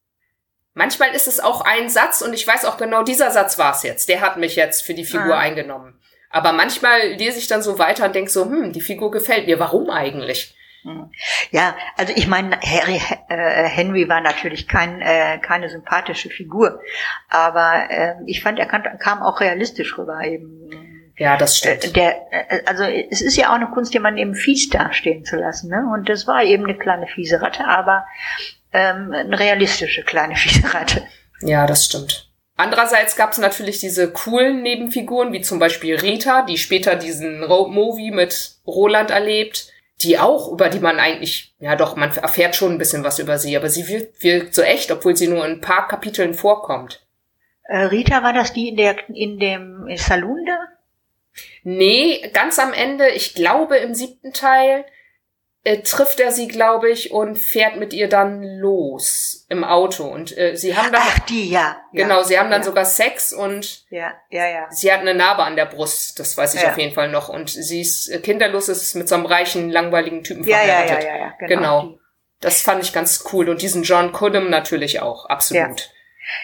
Manchmal ist es auch ein Satz und ich weiß auch genau, dieser Satz war es jetzt. Der hat mich jetzt für die Figur ah. eingenommen. Aber manchmal lese ich dann so weiter und denke so, hm, die Figur gefällt mir. Warum eigentlich? Hm. Ja, also ich meine, Harry, äh, Henry war natürlich kein, äh, keine sympathische Figur, aber äh, ich fand, er kam, kam auch realistisch rüber eben. Ja, das stimmt. Äh, der, äh, also es ist ja auch eine Kunst, jemanden eben fies dastehen zu lassen, ne? Und das war eben eine kleine fiese Ratte, aber ähm, eine realistische kleine fiese Ratte. Ja, das stimmt. Andererseits gab es natürlich diese coolen Nebenfiguren, wie zum Beispiel Rita, die später diesen Road Movie mit Roland erlebt die auch, über die man eigentlich, ja doch, man erfährt schon ein bisschen was über sie, aber sie wirkt, wirkt so echt, obwohl sie nur in ein paar Kapiteln vorkommt. Äh, Rita, war das die in der in dem Saloon da? Nee, ganz am Ende, ich glaube im siebten Teil, äh, trifft er sie, glaube ich, und fährt mit ihr dann los im Auto. Und äh, sie haben dann. Ach, die, ja. Genau, ja, sie haben dann ja. sogar Sex und ja, ja, ja. sie hat eine Narbe an der Brust, das weiß ich ja. auf jeden Fall noch. Und sie ist äh, kinderlos, ist mit so einem reichen, langweiligen Typen verheiratet. Ja, ja, ja, ja, genau. genau. Das fand ich ganz cool. Und diesen John Cullum natürlich auch, absolut.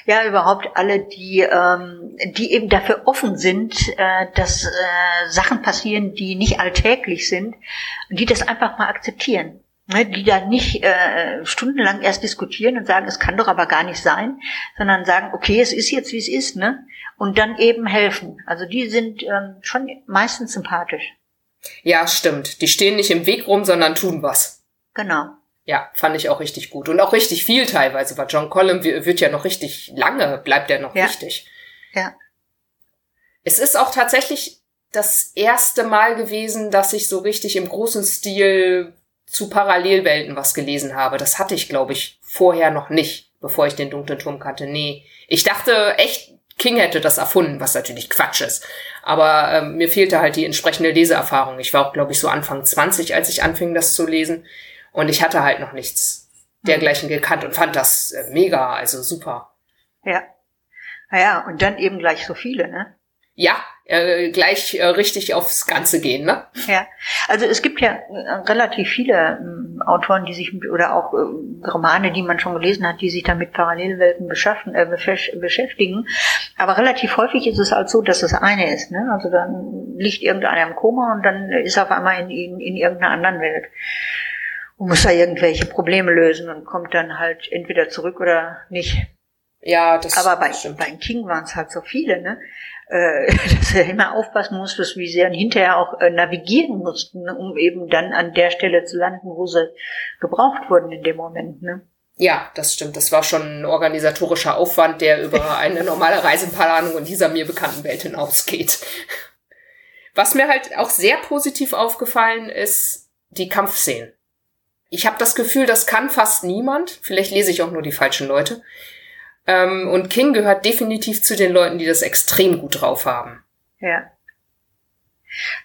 Ja, überhaupt alle, die, ähm, die eben dafür offen sind, äh, dass äh, Sachen passieren, die nicht alltäglich sind, die das einfach mal akzeptieren. Ne, die da nicht äh, stundenlang erst diskutieren und sagen, es kann doch aber gar nicht sein, sondern sagen, okay, es ist jetzt, wie es ist, ne? Und dann eben helfen. Also die sind ähm, schon meistens sympathisch. Ja, stimmt. Die stehen nicht im Weg rum, sondern tun was. Genau. Ja, fand ich auch richtig gut. Und auch richtig viel teilweise, weil John Collum wird ja noch richtig lange, bleibt er noch ja. wichtig. Ja. Es ist auch tatsächlich das erste Mal gewesen, dass ich so richtig im großen Stil zu Parallelwelten was gelesen habe. Das hatte ich, glaube ich, vorher noch nicht, bevor ich den dunklen Turm kannte. Nee. Ich dachte echt, King hätte das erfunden, was natürlich Quatsch ist. Aber ähm, mir fehlte halt die entsprechende Leseerfahrung. Ich war auch, glaube ich, so Anfang 20, als ich anfing, das zu lesen. Und ich hatte halt noch nichts dergleichen gekannt und fand das äh, mega, also super. Ja. Naja, und dann eben gleich so viele, ne? Ja, äh, gleich äh, richtig aufs Ganze gehen, ne? Ja, also es gibt ja äh, relativ viele ähm, Autoren, die sich oder auch äh, Romane, die man schon gelesen hat, die sich dann mit Parallelwelten beschaffen, äh, beschäftigen. Aber relativ häufig ist es halt so, dass das eine ist, ne? Also dann liegt irgendeiner im Koma und dann ist er auf einmal in, in, in irgendeiner anderen Welt und muss da irgendwelche Probleme lösen und kommt dann halt entweder zurück oder nicht. Ja, das Aber bei, stimmt. bei King waren es halt so viele, ne? Äh, dass er immer aufpassen musste, wie sie dann hinterher auch äh, navigieren mussten, ne? um eben dann an der Stelle zu landen, wo sie gebraucht wurden in dem Moment, ne? Ja, das stimmt. Das war schon ein organisatorischer Aufwand, der über eine normale Reiseplanung in dieser mir bekannten Welt hinausgeht. Was mir halt auch sehr positiv aufgefallen ist, die Kampfszenen ich habe das Gefühl, das kann fast niemand. Vielleicht lese ich auch nur die falschen Leute. Ähm, und King gehört definitiv zu den Leuten, die das extrem gut drauf haben. Ja.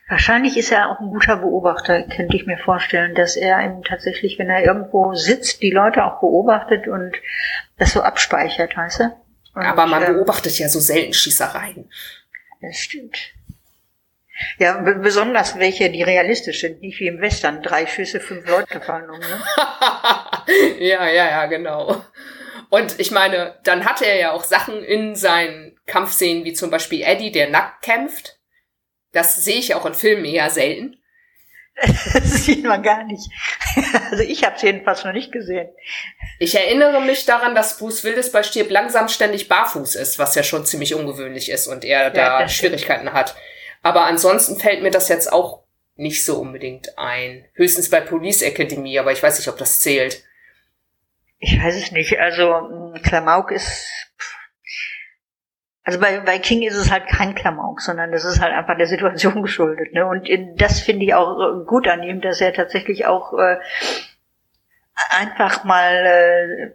Wahrscheinlich ist er auch ein guter Beobachter, könnte ich mir vorstellen, dass er eben tatsächlich, wenn er irgendwo sitzt, die Leute auch beobachtet und das so abspeichert, weißt du? Und, Aber man äh, beobachtet ja so selten Schießereien. Das stimmt. Ja, besonders welche, die realistisch sind, nicht wie im Western. Drei Schüsse, fünf Leute fallen um, ne? ja, ja, ja, genau. Und ich meine, dann hatte er ja auch Sachen in seinen Kampfszenen, wie zum Beispiel Eddie, der nackt kämpft. Das sehe ich auch in Filmen eher selten. Das sieht man gar nicht. Also ich habe es jedenfalls noch nicht gesehen. Ich erinnere mich daran, dass Bruce Willis bei Stirb langsam ständig barfuß ist, was ja schon ziemlich ungewöhnlich ist und er ja, da Schwierigkeiten hat. Aber ansonsten fällt mir das jetzt auch nicht so unbedingt ein. Höchstens bei Police Academy, aber ich weiß nicht, ob das zählt. Ich weiß es nicht. Also Klamauk ist also bei, bei King ist es halt kein Klamauk, sondern das ist halt einfach der Situation geschuldet. Ne? Und das finde ich auch gut an ihm, dass er tatsächlich auch äh, einfach mal äh,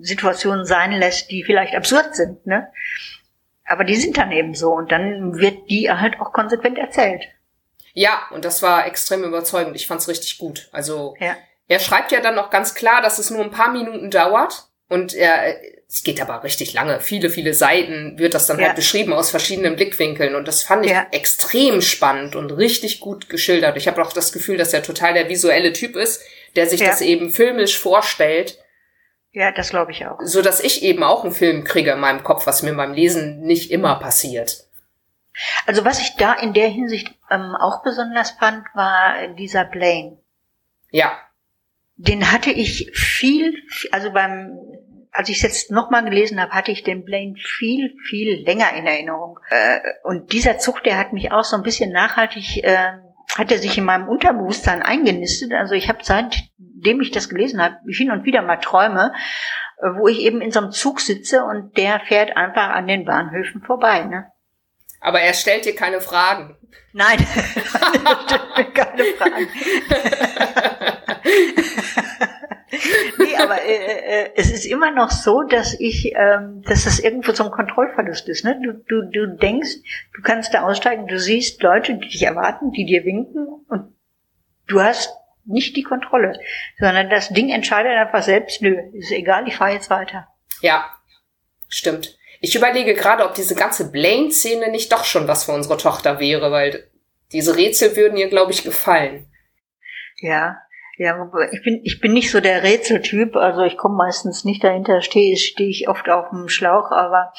Situationen sein lässt, die vielleicht absurd sind. Ne? Aber die sind dann eben so und dann wird die halt auch konsequent erzählt. Ja, und das war extrem überzeugend. Ich fand's richtig gut. Also ja. er schreibt ja dann noch ganz klar, dass es nur ein paar Minuten dauert und er es geht aber richtig lange, viele, viele Seiten wird das dann halt ja. halt beschrieben aus verschiedenen Blickwinkeln und das fand ich ja. extrem spannend und richtig gut geschildert. Ich habe auch das Gefühl, dass er total der visuelle Typ ist, der sich das eben filmisch vorstellt. Ja, das glaube ich auch. So dass ich eben auch einen Film kriege in meinem Kopf, was mir beim Lesen nicht immer passiert. Also was ich da in der Hinsicht ähm, auch besonders fand, war dieser Blaine. Ja. Den hatte ich viel, also beim als ich es jetzt nochmal gelesen habe, hatte ich den Blaine viel, viel länger in Erinnerung. Äh, und dieser Zug, der hat mich auch so ein bisschen nachhaltig, äh, hat er sich in meinem Unterbewusstsein eingenistet. Also ich habe seitdem ich das gelesen habe, hin und wieder mal Träume, äh, wo ich eben in so einem Zug sitze und der fährt einfach an den Bahnhöfen vorbei. Ne? Aber er stellt dir keine Fragen. Nein, er stellt mir keine Fragen. nee, aber äh, äh, es ist immer noch so, dass ich, ähm, dass das irgendwo so ein Kontrollverlust ist. Ne? Du, du, du denkst, du kannst da aussteigen, du siehst Leute, die dich erwarten, die dir winken und du hast nicht die Kontrolle, sondern das Ding entscheidet einfach selbst, nö, ist egal, ich fahre jetzt weiter. Ja, stimmt. Ich überlege gerade, ob diese ganze Blaine-Szene nicht doch schon was für unsere Tochter wäre, weil diese Rätsel würden ihr, glaube ich, gefallen. Ja, ja, ich bin, ich bin nicht so der Rätseltyp, also ich komme meistens nicht dahinter, stehe steh ich oft auf dem Schlauch, aber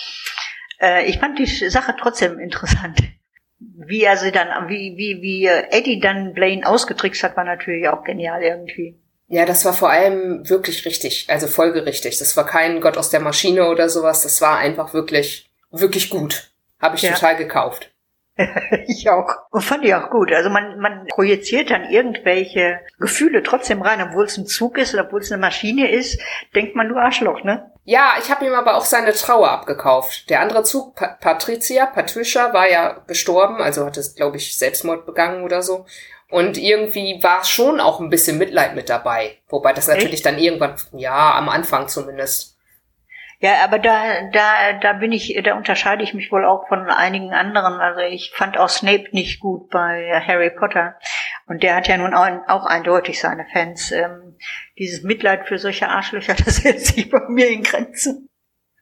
äh, ich fand die Sache trotzdem interessant. Wie er sie dann, wie, wie, wie Eddie dann Blaine ausgetrickst hat, war natürlich auch genial irgendwie. Ja, das war vor allem wirklich richtig, also folgerichtig. Das war kein Gott aus der Maschine oder sowas, das war einfach wirklich, wirklich gut. Habe ich ja. total gekauft. ich auch. Und fand ich auch gut. Also man, man projiziert dann irgendwelche Gefühle trotzdem rein, obwohl es ein Zug ist oder obwohl es eine Maschine ist, denkt man, du Arschloch, ne? Ja, ich habe ihm aber auch seine Trauer abgekauft. Der andere Zug, pa Patricia, Patricia, war ja gestorben, also hat es, glaube ich, Selbstmord begangen oder so. Und irgendwie war schon auch ein bisschen Mitleid mit dabei. Wobei das natürlich Echt? dann irgendwann, ja, am Anfang zumindest. Ja, aber da, da, da bin ich, da unterscheide ich mich wohl auch von einigen anderen. Also ich fand auch Snape nicht gut bei Harry Potter. Und der hat ja nun auch, eindeutig seine Fans. Ähm, dieses Mitleid für solche Arschlöcher, das hält sich bei mir in Grenzen.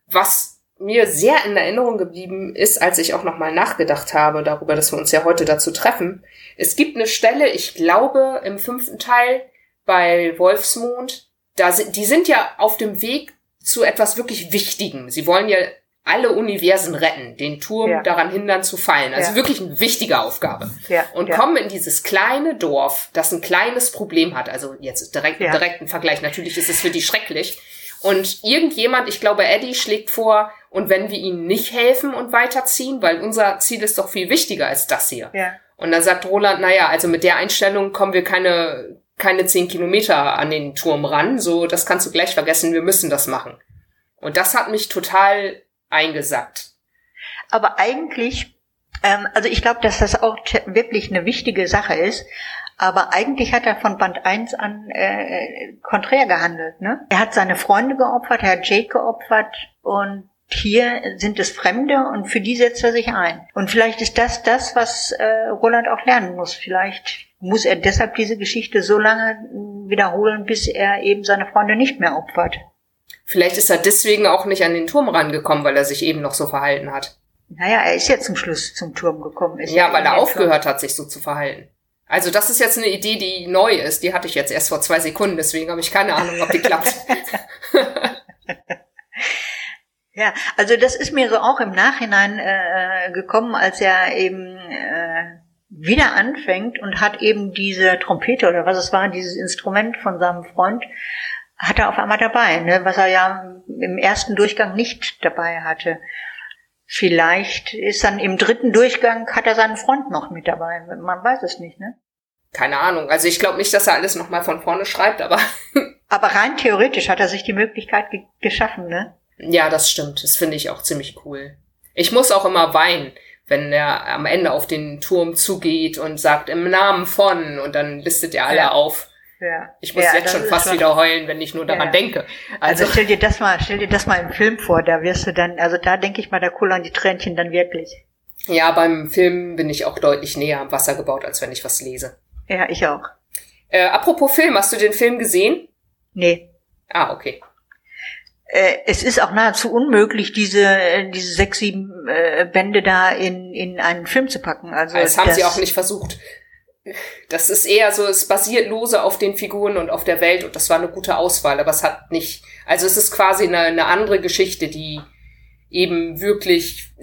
Was mir sehr in Erinnerung geblieben ist, als ich auch nochmal nachgedacht habe darüber, dass wir uns ja heute dazu treffen. Es gibt eine Stelle, ich glaube, im fünften Teil bei Wolfsmond, da, die sind ja auf dem Weg zu etwas wirklich Wichtigem. Sie wollen ja alle Universen retten, den Turm ja. daran hindern zu fallen. Also ja. wirklich eine wichtige Aufgabe. Ja. Und kommen in dieses kleine Dorf, das ein kleines Problem hat. Also jetzt direkt, ja. direkten Vergleich. Natürlich ist es für die schrecklich. Und irgendjemand, ich glaube, Eddie schlägt vor, und wenn wir ihnen nicht helfen und weiterziehen, weil unser Ziel ist doch viel wichtiger als das hier. Ja. Und dann sagt Roland, naja, also mit der Einstellung kommen wir keine, keine zehn Kilometer an den Turm ran, so das kannst du gleich vergessen, wir müssen das machen. Und das hat mich total eingesackt. Aber eigentlich, ähm, also ich glaube, dass das auch wirklich eine wichtige Sache ist, aber eigentlich hat er von Band 1 an äh, konträr gehandelt. Ne? Er hat seine Freunde geopfert, er hat Jake geopfert und hier sind es Fremde und für die setzt er sich ein. Und vielleicht ist das das, was äh, Roland auch lernen muss. Vielleicht muss er deshalb diese Geschichte so lange wiederholen, bis er eben seine Freunde nicht mehr opfert. Vielleicht ist er deswegen auch nicht an den Turm rangekommen, weil er sich eben noch so verhalten hat. Naja, er ist ja zum Schluss zum Turm gekommen. Ist ja, weil er aufgehört hat, sich so zu verhalten. Also das ist jetzt eine Idee, die neu ist. Die hatte ich jetzt erst vor zwei Sekunden, deswegen habe ich keine Ahnung, ob die klappt. ja, also das ist mir so auch im Nachhinein äh, gekommen, als er eben äh, wieder anfängt und hat eben diese Trompete oder was es war, dieses Instrument von seinem Freund, hat er auf einmal dabei, ne, was er ja im ersten Durchgang nicht dabei hatte. Vielleicht ist dann im dritten Durchgang, hat er seinen Freund noch mit dabei. Man weiß es nicht, ne? Keine Ahnung. Also ich glaube nicht, dass er alles nochmal von vorne schreibt, aber. aber rein theoretisch hat er sich die Möglichkeit ge geschaffen, ne? Ja, das stimmt. Das finde ich auch ziemlich cool. Ich muss auch immer weinen, wenn er am Ende auf den Turm zugeht und sagt im Namen von und dann listet er alle ja. auf. Ja. Ich muss ja, jetzt schon fast schon wieder heulen, wenn ich nur daran ja. denke. Also, also, stell dir das mal, stell dir das mal im Film vor, da wirst du dann, also da denke ich mal, da kullern die Tränchen dann wirklich. Ja, beim Film bin ich auch deutlich näher am Wasser gebaut, als wenn ich was lese. Ja, ich auch. Äh, apropos Film, hast du den Film gesehen? Nee. Ah, okay. Äh, es ist auch nahezu unmöglich, diese, äh, diese sechs, sieben äh, Bände da in, in einen Film zu packen. Also das haben das, sie auch nicht versucht. Das ist eher so, es basiert lose auf den Figuren und auf der Welt und das war eine gute Auswahl, aber es hat nicht, also es ist quasi eine, eine andere Geschichte, die eben wirklich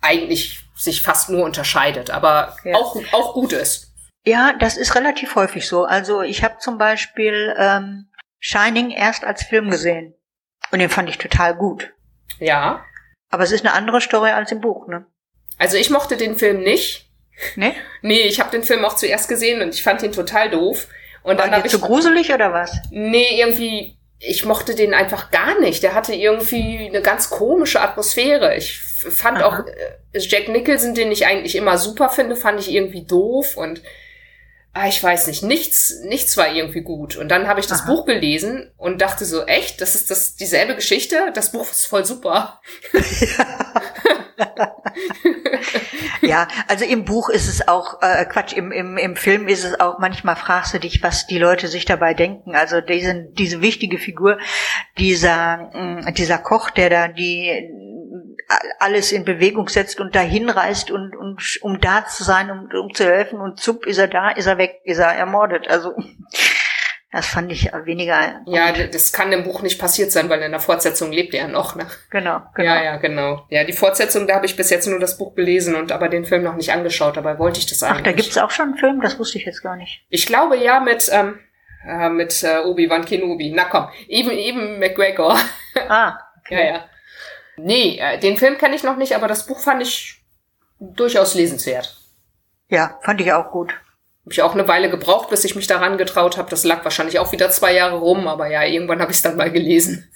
eigentlich sich fast nur unterscheidet, aber ja. auch, auch gut ist. Ja, das ist relativ häufig so. Also ich habe zum Beispiel ähm, Shining erst als Film gesehen und den fand ich total gut. Ja. Aber es ist eine andere Story als im Buch, ne? Also ich mochte den Film nicht. Nee? Nee, ich habe den Film auch zuerst gesehen und ich fand ihn total doof. Und War dann ich zu gruselig oder was? Nee, irgendwie ich mochte den einfach gar nicht. Der hatte irgendwie eine ganz komische Atmosphäre. Ich fand Aha. auch äh, Jack Nicholson, den ich eigentlich immer super finde, fand ich irgendwie doof und ich weiß nicht, nichts, nichts war irgendwie gut. Und dann habe ich das Aha. Buch gelesen und dachte so, echt, das ist das dieselbe Geschichte? Das Buch ist voll super. ja, also im Buch ist es auch, äh, Quatsch, im, im, im Film ist es auch, manchmal fragst du dich, was die Leute sich dabei denken. Also diese, diese wichtige Figur, dieser, mm, dieser Koch, der da die alles in Bewegung setzt und dahin reist und, und um da zu sein, um, um zu helfen und zupp ist er da, ist er weg, ist er ermordet. Also das fand ich weniger. Ja, das kann im Buch nicht passiert sein, weil in der Fortsetzung lebt er noch. Ne? Genau, genau. Ja, ja, genau. Ja, die Fortsetzung, da habe ich bis jetzt nur das Buch gelesen und aber den Film noch nicht angeschaut. Dabei wollte ich das eigentlich. Ach, da gibt's auch schon einen Film. Das wusste ich jetzt gar nicht. Ich glaube ja mit ähm, äh, mit äh, Obi Wan Kenobi. Na komm, eben eben McGregor. Ah. Okay. ja, ja. Nee, äh, den Film kenne ich noch nicht, aber das Buch fand ich durchaus lesenswert. Ja, fand ich auch gut. Habe ich auch eine Weile gebraucht, bis ich mich daran getraut habe. Das lag wahrscheinlich auch wieder zwei Jahre rum, aber ja, irgendwann habe ich es dann mal gelesen.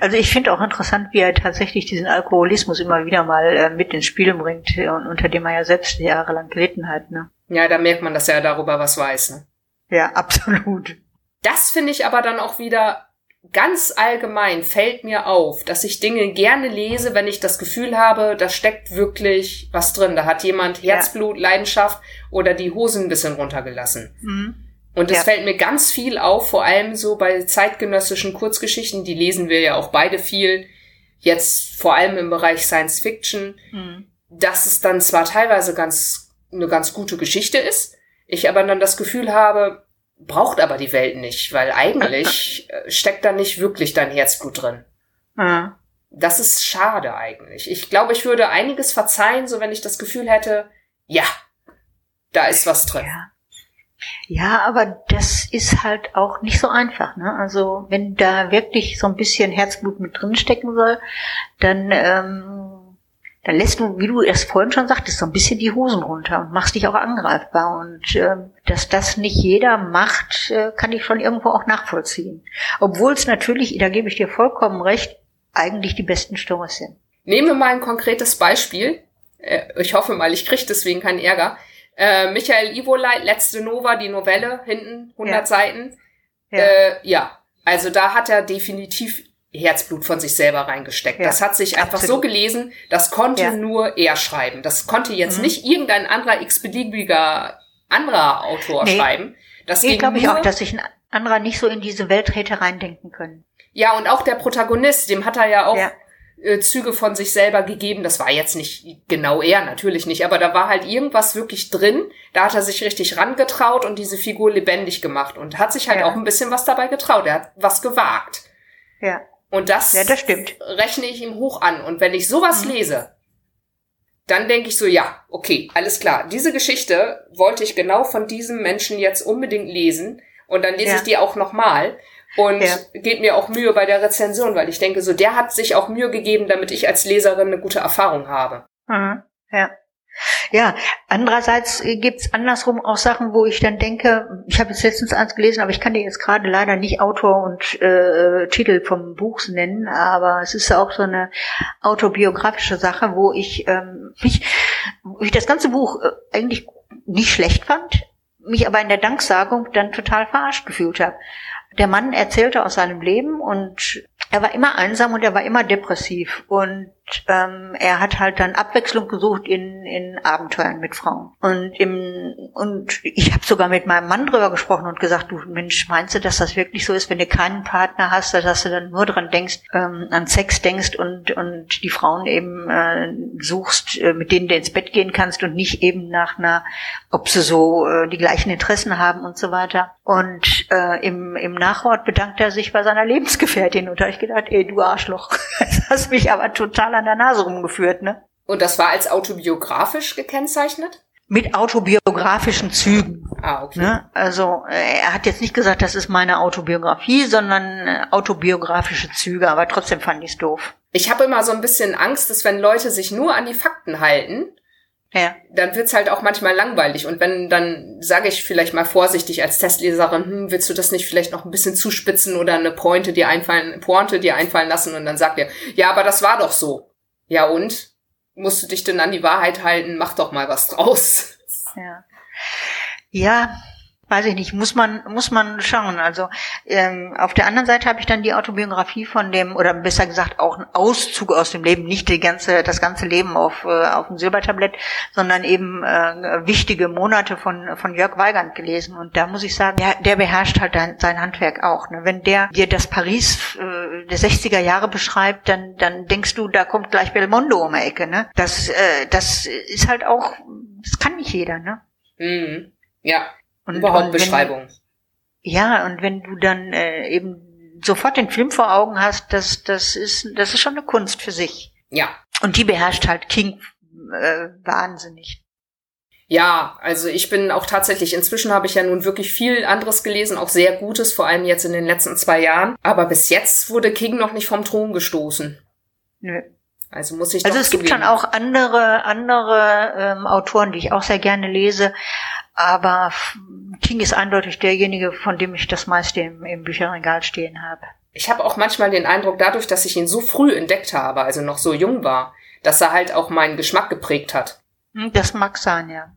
Also ich finde auch interessant, wie er tatsächlich diesen Alkoholismus immer wieder mal äh, mit ins Spiel bringt, äh, und unter dem er ja selbst jahrelang gelitten hat. Ne? Ja, da merkt man, dass er darüber was weiß. Ne? Ja, absolut. Das finde ich aber dann auch wieder ganz allgemein fällt mir auf, dass ich Dinge gerne lese, wenn ich das Gefühl habe, da steckt wirklich was drin. Da hat jemand Herzblut, ja. Leidenschaft oder die Hosen ein bisschen runtergelassen. Mhm. Und es ja. fällt mir ganz viel auf, vor allem so bei zeitgenössischen Kurzgeschichten, die lesen wir ja auch beide viel, jetzt vor allem im Bereich Science Fiction, mhm. dass es dann zwar teilweise ganz, eine ganz gute Geschichte ist, ich aber dann das Gefühl habe, braucht aber die Welt nicht, weil eigentlich äh, steckt da nicht wirklich dein Herzblut drin. Mhm. Das ist schade eigentlich. Ich glaube, ich würde einiges verzeihen, so wenn ich das Gefühl hätte, ja, da ist was drin. Ja. Ja, aber das ist halt auch nicht so einfach. Ne? Also wenn da wirklich so ein bisschen Herzblut mit drin stecken soll, dann ähm, dann lässt du, wie du erst vorhin schon sagtest, so ein bisschen die Hosen runter und machst dich auch angreifbar. Und äh, dass das nicht jeder macht, äh, kann ich schon irgendwo auch nachvollziehen. Obwohl es natürlich, da gebe ich dir vollkommen recht, eigentlich die besten Storys sind. Nehmen wir mal ein konkretes Beispiel. Äh, ich hoffe mal, ich kriege deswegen keinen Ärger. Äh, Michael Ivoleit, Letzte Nova, die Novelle, hinten 100 ja. Seiten. Ja. Äh, ja, also da hat er definitiv Herzblut von sich selber reingesteckt. Ja, das hat sich einfach absolut. so gelesen, das konnte ja. nur er schreiben. Das konnte jetzt mhm. nicht irgendein anderer x-beliebiger anderer Autor nee. schreiben. Das nee, glaube ich auch, dass sich ein anderer nicht so in diese Welt hätte reindenken können. Ja, und auch der Protagonist, dem hat er ja auch ja. äh, Züge von sich selber gegeben. Das war jetzt nicht genau er, natürlich nicht, aber da war halt irgendwas wirklich drin. Da hat er sich richtig rangetraut und diese Figur lebendig gemacht und hat sich halt auch ein bisschen was dabei getraut. Er hat was gewagt. Ja. Und das, ja, das stimmt. rechne ich ihm hoch an. Und wenn ich sowas mhm. lese, dann denke ich so, ja, okay, alles klar. Diese Geschichte wollte ich genau von diesem Menschen jetzt unbedingt lesen. Und dann lese ja. ich die auch nochmal und ja. geht mir auch Mühe bei der Rezension, weil ich denke, so der hat sich auch Mühe gegeben, damit ich als Leserin eine gute Erfahrung habe. Mhm. Ja. Ja, andererseits gibt's andersrum auch Sachen, wo ich dann denke, ich habe jetzt letztens eins gelesen, aber ich kann dir jetzt gerade leider nicht Autor und äh, Titel vom Buchs nennen, aber es ist auch so eine autobiografische Sache, wo ich ähm, mich, wo ich das ganze Buch äh, eigentlich nicht schlecht fand, mich aber in der Danksagung dann total verarscht gefühlt habe. Der Mann erzählte aus seinem Leben und er war immer einsam und er war immer depressiv und ähm, er hat halt dann Abwechslung gesucht in, in Abenteuern mit Frauen. Und im und ich habe sogar mit meinem Mann drüber gesprochen und gesagt, du Mensch, meinst du, dass das wirklich so ist, wenn du keinen Partner hast, dass du dann nur dran denkst, ähm, an Sex denkst und und die Frauen eben äh, suchst, äh, mit denen du ins Bett gehen kannst und nicht eben nach einer, ob sie so äh, die gleichen Interessen haben und so weiter. Und äh, im, im Nachwort bedankt er sich bei seiner Lebensgefährtin und da ich gedacht, ey, du Arschloch, das hast mich aber total an der Nase rumgeführt, ne? Und das war als autobiografisch gekennzeichnet? Mit autobiografischen Zügen. Ah, okay. Ne? Also äh, er hat jetzt nicht gesagt, das ist meine Autobiografie, sondern äh, autobiografische Züge, aber trotzdem fand ich es doof. Ich habe immer so ein bisschen Angst, dass wenn Leute sich nur an die Fakten halten, ja. dann wird's halt auch manchmal langweilig. Und wenn, dann sage ich vielleicht mal vorsichtig als Testleserin, hm, willst du das nicht vielleicht noch ein bisschen zuspitzen oder eine Pointe dir einfallen, Pointe dir einfallen lassen und dann sagt er, ja, aber das war doch so. Ja und? Musst du dich denn an die Wahrheit halten? Mach doch mal was draus. Ja. Ja, weiß ich nicht, muss man, muss man schauen. Also ähm, auf der anderen Seite habe ich dann die Autobiografie von dem, oder besser gesagt auch einen Auszug aus dem Leben, nicht die ganze, das ganze Leben auf, äh, auf dem Silbertablett, sondern eben äh, wichtige Monate von, von Jörg Weigand gelesen. Und da muss ich sagen, der, der beherrscht halt sein Handwerk auch. Ne? Wenn der dir das Paris äh, der 60er Jahre beschreibt, dann, dann denkst du, da kommt gleich Belmondo um die Ecke. Ne? Das, äh, das ist halt auch, das kann nicht jeder. Ne? Mhm. Ja, und, Überhaupt Beschreibung. ja, und wenn du dann äh, eben sofort den Film vor Augen hast, das, das ist, das ist schon eine Kunst für sich. Ja. Und die beherrscht halt King äh, wahnsinnig. Ja, also ich bin auch tatsächlich, inzwischen habe ich ja nun wirklich viel anderes gelesen, auch sehr Gutes, vor allem jetzt in den letzten zwei Jahren. Aber bis jetzt wurde King noch nicht vom Thron gestoßen. Nö. Also muss ich Also es zugeben. gibt schon auch andere, andere ähm, Autoren, die ich auch sehr gerne lese. Aber King ist eindeutig derjenige, von dem ich das meiste im, im Bücherregal stehen habe. Ich habe auch manchmal den Eindruck, dadurch, dass ich ihn so früh entdeckt habe, also noch so jung war, dass er halt auch meinen Geschmack geprägt hat. Hm, das mag sein, ja.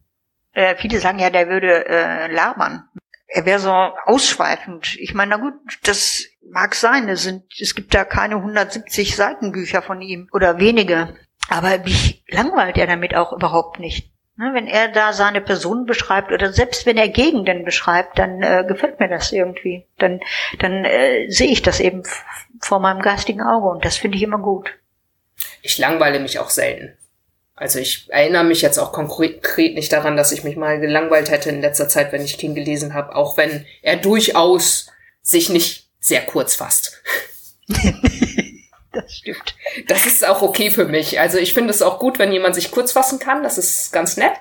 Äh, viele sagen ja, der würde äh, labern. Er wäre so ausschweifend. Ich meine, na gut, das mag sein. Es, sind, es gibt da keine 170 Seitenbücher von ihm oder wenige. Aber mich langweilt er damit auch überhaupt nicht. Ne, wenn er da seine Person beschreibt oder selbst wenn er Gegenden beschreibt, dann äh, gefällt mir das irgendwie. Dann, dann äh, sehe ich das eben vor meinem geistigen Auge und das finde ich immer gut. Ich langweile mich auch selten. Also ich erinnere mich jetzt auch konkret nicht daran, dass ich mich mal gelangweilt hätte in letzter Zeit, wenn ich King gelesen habe, auch wenn er durchaus sich nicht sehr kurz fasst. das stimmt. Das ist auch okay für mich. Also ich finde es auch gut, wenn jemand sich kurz fassen kann. Das ist ganz nett.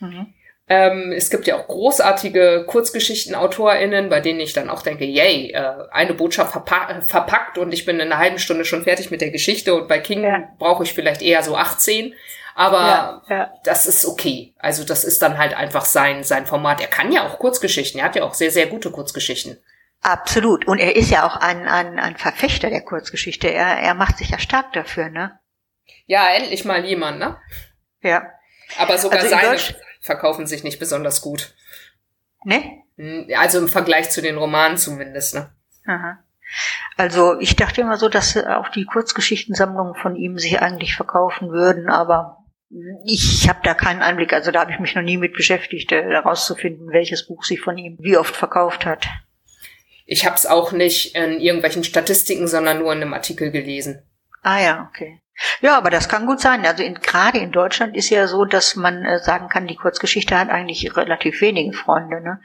Mhm. Ähm, es gibt ja auch großartige Kurzgeschichten-AutorInnen, bei denen ich dann auch denke, yay, äh, eine Botschaft verpa verpackt und ich bin in einer halben Stunde schon fertig mit der Geschichte und bei King ja. brauche ich vielleicht eher so 18. Aber ja, ja. das ist okay. Also das ist dann halt einfach sein, sein Format. Er kann ja auch Kurzgeschichten. Er hat ja auch sehr, sehr gute Kurzgeschichten. Absolut. Und er ist ja auch ein, ein, ein Verfechter der Kurzgeschichte. Er, er macht sich ja stark dafür, ne? Ja, endlich mal jemand, ne? Ja. Aber sogar also seine verkaufen sich nicht besonders gut. Ne? Hm, also im Vergleich zu den Romanen zumindest, ne? Aha. Also ich dachte immer so, dass auch die Kurzgeschichtensammlungen von ihm sich eigentlich verkaufen würden, aber ich habe da keinen Einblick. Also da habe ich mich noch nie mit beschäftigt, herauszufinden, welches Buch sich von ihm wie oft verkauft hat. Ich habe es auch nicht in irgendwelchen Statistiken, sondern nur in einem Artikel gelesen. Ah ja, okay. Ja, aber das kann gut sein. Also in, gerade in Deutschland ist ja so, dass man äh, sagen kann, die Kurzgeschichte hat eigentlich relativ wenige Freunde. Ne?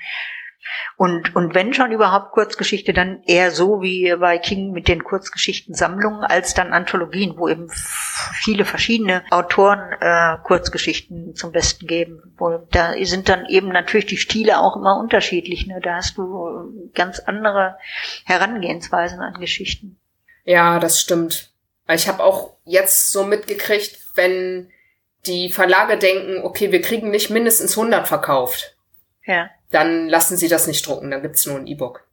Und, und wenn schon überhaupt Kurzgeschichte, dann eher so wie bei King mit den Kurzgeschichtensammlungen als dann Anthologien, wo eben viele verschiedene Autoren äh, Kurzgeschichten zum Besten geben. Wo, da sind dann eben natürlich die Stile auch immer unterschiedlich. Ne? Da hast du ganz andere Herangehensweisen an Geschichten. Ja, das stimmt. Ich habe auch jetzt so mitgekriegt, wenn die Verlage denken, okay, wir kriegen nicht mindestens 100 verkauft. Ja dann lassen sie das nicht drucken, dann gibt's nur ein E-Book.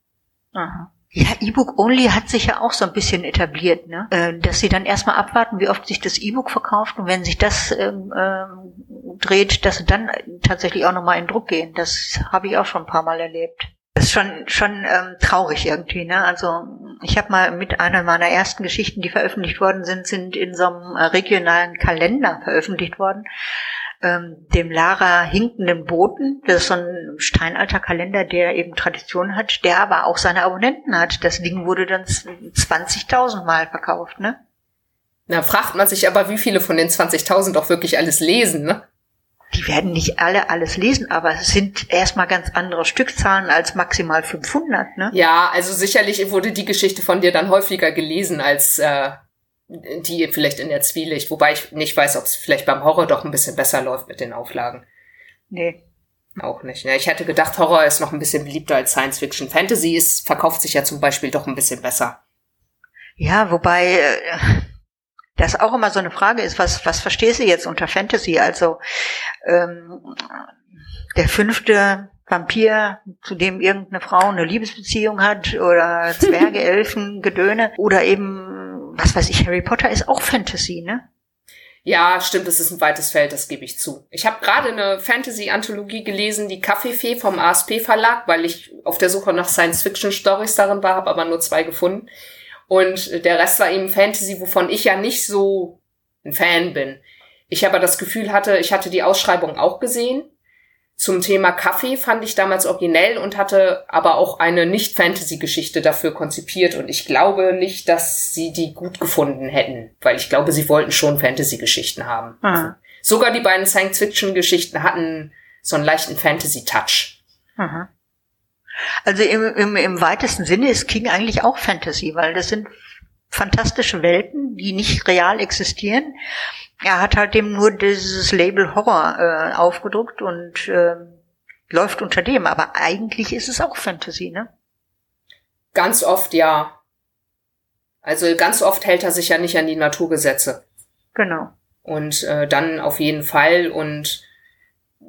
Aha. Ja, E-Book Only hat sich ja auch so ein bisschen etabliert, ne? Äh, dass sie dann erstmal abwarten, wie oft sich das E-Book verkauft und wenn sich das ähm, ähm, dreht, dass sie dann tatsächlich auch nochmal in Druck gehen. Das habe ich auch schon ein paar Mal erlebt. Das ist schon schon ähm, traurig irgendwie, ne? Also ich habe mal mit einer meiner ersten Geschichten, die veröffentlicht worden sind, sind in so einem äh, regionalen Kalender veröffentlicht worden ähm, dem Lara hinkenden Boten. Das ist so ein Steinalterkalender, der eben Tradition hat, der aber auch seine Abonnenten hat. Das Ding wurde dann 20.000 Mal verkauft, ne? Na, fragt man sich aber, wie viele von den 20.000 auch wirklich alles lesen, ne? Die werden nicht alle alles lesen, aber es sind erstmal ganz andere Stückzahlen als maximal 500, ne? Ja, also sicherlich wurde die Geschichte von dir dann häufiger gelesen als äh, die vielleicht in der Zwielicht, wobei ich nicht weiß, ob es vielleicht beim Horror doch ein bisschen besser läuft mit den Auflagen. Nee. Auch nicht. Ne? Ich hätte gedacht, Horror ist noch ein bisschen beliebter als Science Fiction. Fantasy ist, verkauft sich ja zum Beispiel doch ein bisschen besser. Ja, wobei äh, das auch immer so eine Frage ist, was, was verstehst du jetzt unter Fantasy? Also ähm, der fünfte Vampir, zu dem irgendeine Frau eine Liebesbeziehung hat oder Zwerge, Elfen, Gedöne oder eben was weiß ich, Harry Potter ist auch Fantasy, ne? Ja, stimmt, es ist ein weites Feld, das gebe ich zu. Ich habe gerade eine Fantasy-Anthologie gelesen, die Kaffeefee vom ASP Verlag, weil ich auf der Suche nach Science-Fiction-Stories darin war, habe aber nur zwei gefunden. Und der Rest war eben Fantasy, wovon ich ja nicht so ein Fan bin. Ich aber das Gefühl hatte, ich hatte die Ausschreibung auch gesehen zum Thema Kaffee fand ich damals originell und hatte aber auch eine Nicht-Fantasy-Geschichte dafür konzipiert und ich glaube nicht, dass sie die gut gefunden hätten, weil ich glaube, sie wollten schon Fantasy-Geschichten haben. Aha. Sogar die beiden Science-Fiction-Geschichten hatten so einen leichten Fantasy-Touch. Also im, im, im weitesten Sinne ist King eigentlich auch Fantasy, weil das sind fantastische Welten, die nicht real existieren er hat halt dem nur dieses Label Horror äh, aufgedruckt und äh, läuft unter dem, aber eigentlich ist es auch Fantasy, ne? Ganz oft ja. Also ganz oft hält er sich ja nicht an die Naturgesetze. Genau. Und äh, dann auf jeden Fall und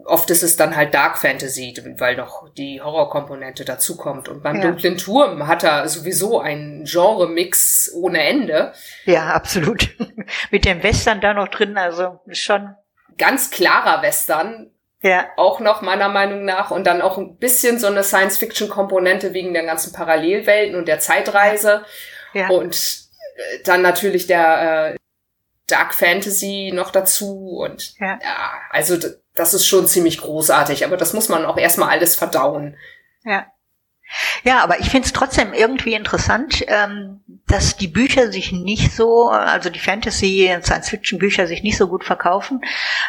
oft ist es dann halt Dark Fantasy, weil noch die Horrorkomponente dazukommt. Und beim ja. Dunklen Turm hat er sowieso einen Genre-Mix ohne Ende. Ja, absolut. Mit dem Western da noch drin, also schon. Ganz klarer Western. Ja. Auch noch meiner Meinung nach. Und dann auch ein bisschen so eine Science-Fiction-Komponente wegen der ganzen Parallelwelten und der Zeitreise. Ja. Und äh, dann natürlich der äh, Dark Fantasy noch dazu und ja, ja also das ist schon ziemlich großartig, aber das muss man auch erstmal alles verdauen. Ja. Ja, aber ich finde es trotzdem irgendwie interessant, ähm, dass die Bücher sich nicht so, also die Fantasy- Science-Fiction-Bücher sich nicht so gut verkaufen.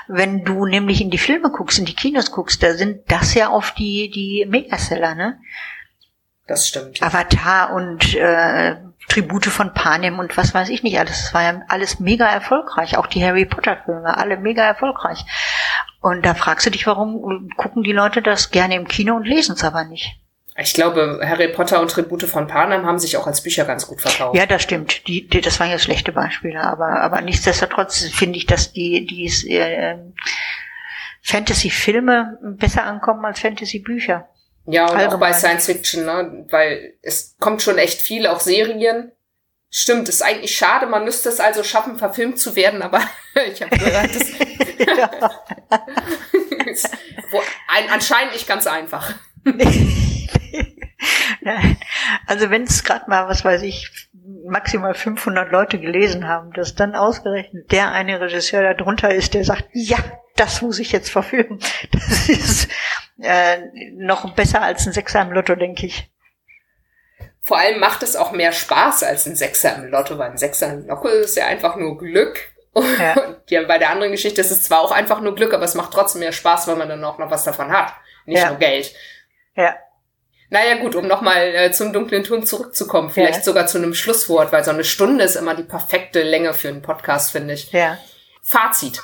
Wenn du nämlich in die Filme guckst, in die Kinos guckst, da sind das ja oft die, die Megaseller, ne? Das stimmt. Avatar und äh, Tribute von Panem und was weiß ich nicht alles. Das war ja alles mega erfolgreich. Auch die Harry Potter Filme, alle mega erfolgreich. Und da fragst du dich, warum gucken die Leute das gerne im Kino und lesen es aber nicht? Ich glaube, Harry Potter und Tribute von Panem haben sich auch als Bücher ganz gut verkauft. Ja, das stimmt. Die, die, das waren ja schlechte Beispiele, aber, aber nichtsdestotrotz finde ich, dass die, die äh, Fantasy-Filme besser ankommen als Fantasy-Bücher. Ja, und Allgemein. auch bei Science Fiction, ne? weil es kommt schon echt viel, auch Serien. Stimmt, ist eigentlich schade, man müsste es also schaffen, verfilmt zu werden, aber ich habe gehört, das ist ein, anscheinend nicht ganz einfach. also wenn es gerade mal, was weiß ich, maximal 500 Leute gelesen haben, dass dann ausgerechnet der eine Regisseur da drunter ist, der sagt, ja, das muss ich jetzt verfilmen. Das ist äh, noch besser als ein Sechser im Lotto, denke ich. Vor allem macht es auch mehr Spaß als ein Sechser im Lotto, weil ein Sechser im Lotto ist ja einfach nur Glück. Ja. Und ja, bei der anderen Geschichte ist es zwar auch einfach nur Glück, aber es macht trotzdem mehr Spaß, weil man dann auch noch was davon hat. Nicht ja. nur Geld. Ja. Naja gut, um nochmal äh, zum dunklen Turm zurückzukommen, vielleicht ja. sogar zu einem Schlusswort, weil so eine Stunde ist immer die perfekte Länge für einen Podcast, finde ich. Ja. Fazit.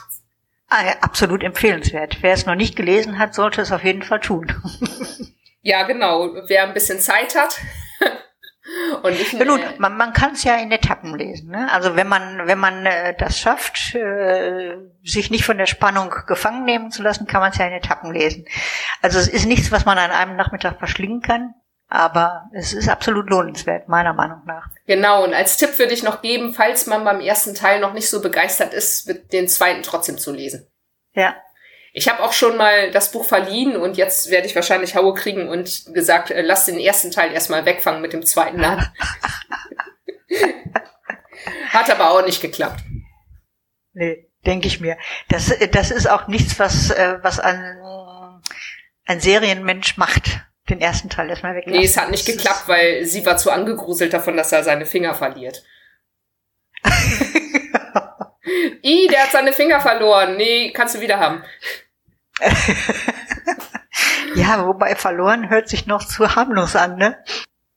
Ah, absolut empfehlenswert. Wer es noch nicht gelesen hat, sollte es auf jeden Fall tun. ja, genau. Wer ein bisschen Zeit hat, und ich, ja, nun, man, man kann es ja in Etappen lesen. Ne? Also wenn man wenn man äh, das schafft, äh, sich nicht von der Spannung gefangen nehmen zu lassen, kann man es ja in Etappen lesen. Also es ist nichts, was man an einem Nachmittag verschlingen kann, aber es ist absolut lohnenswert, meiner Meinung nach. Genau, und als Tipp würde ich noch geben, falls man beim ersten Teil noch nicht so begeistert ist, den zweiten trotzdem zu lesen. Ja, ich habe auch schon mal das Buch verliehen und jetzt werde ich wahrscheinlich Haue kriegen und gesagt, äh, lass den ersten Teil erstmal wegfangen mit dem zweiten an. Hat aber auch nicht geklappt. Nee, denke ich mir. Das, das ist auch nichts, was, äh, was ein, ein Serienmensch macht. Den ersten Teil erstmal weglassen. Nee, es hat nicht geklappt, weil sie war zu angegruselt davon, dass er seine Finger verliert. I, der hat seine Finger verloren. Nee, kannst du wieder haben. ja, wobei verloren hört sich noch zu harmlos an, ne?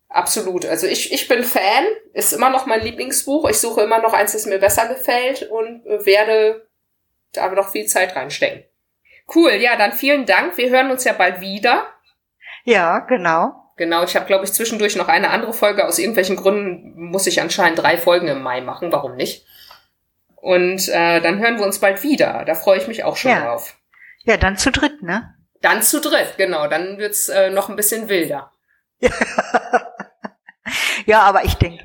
Absolut. Also ich, ich bin Fan, ist immer noch mein Lieblingsbuch. Ich suche immer noch eins, das mir besser gefällt und werde da aber noch viel Zeit reinstecken. Cool, ja, dann vielen Dank. Wir hören uns ja bald wieder. Ja, genau. Genau, ich habe, glaube ich, zwischendurch noch eine andere Folge. Aus irgendwelchen Gründen muss ich anscheinend drei Folgen im Mai machen. Warum nicht? Und äh, dann hören wir uns bald wieder. Da freue ich mich auch schon ja. drauf. Ja, dann zu dritt, ne? Dann zu dritt, genau. Dann wird's äh, noch ein bisschen wilder. ja, aber ich denke,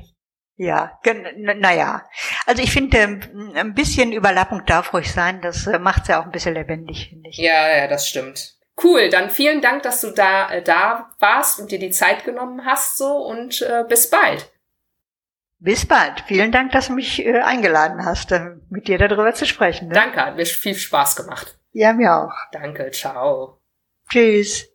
ja, naja. Also ich finde, ähm, ein bisschen Überlappung darf ruhig sein. Das äh, macht's ja auch ein bisschen lebendig, finde ich. Ja, ja, das stimmt. Cool, dann vielen Dank, dass du da äh, da warst und dir die Zeit genommen hast so und äh, bis bald. Bis bald. Vielen Dank, dass du mich äh, eingeladen hast, äh, mit dir darüber zu sprechen. Ne? Danke, hat mir viel Spaß gemacht. Ja, mir auch. Danke, ciao. Tschüss.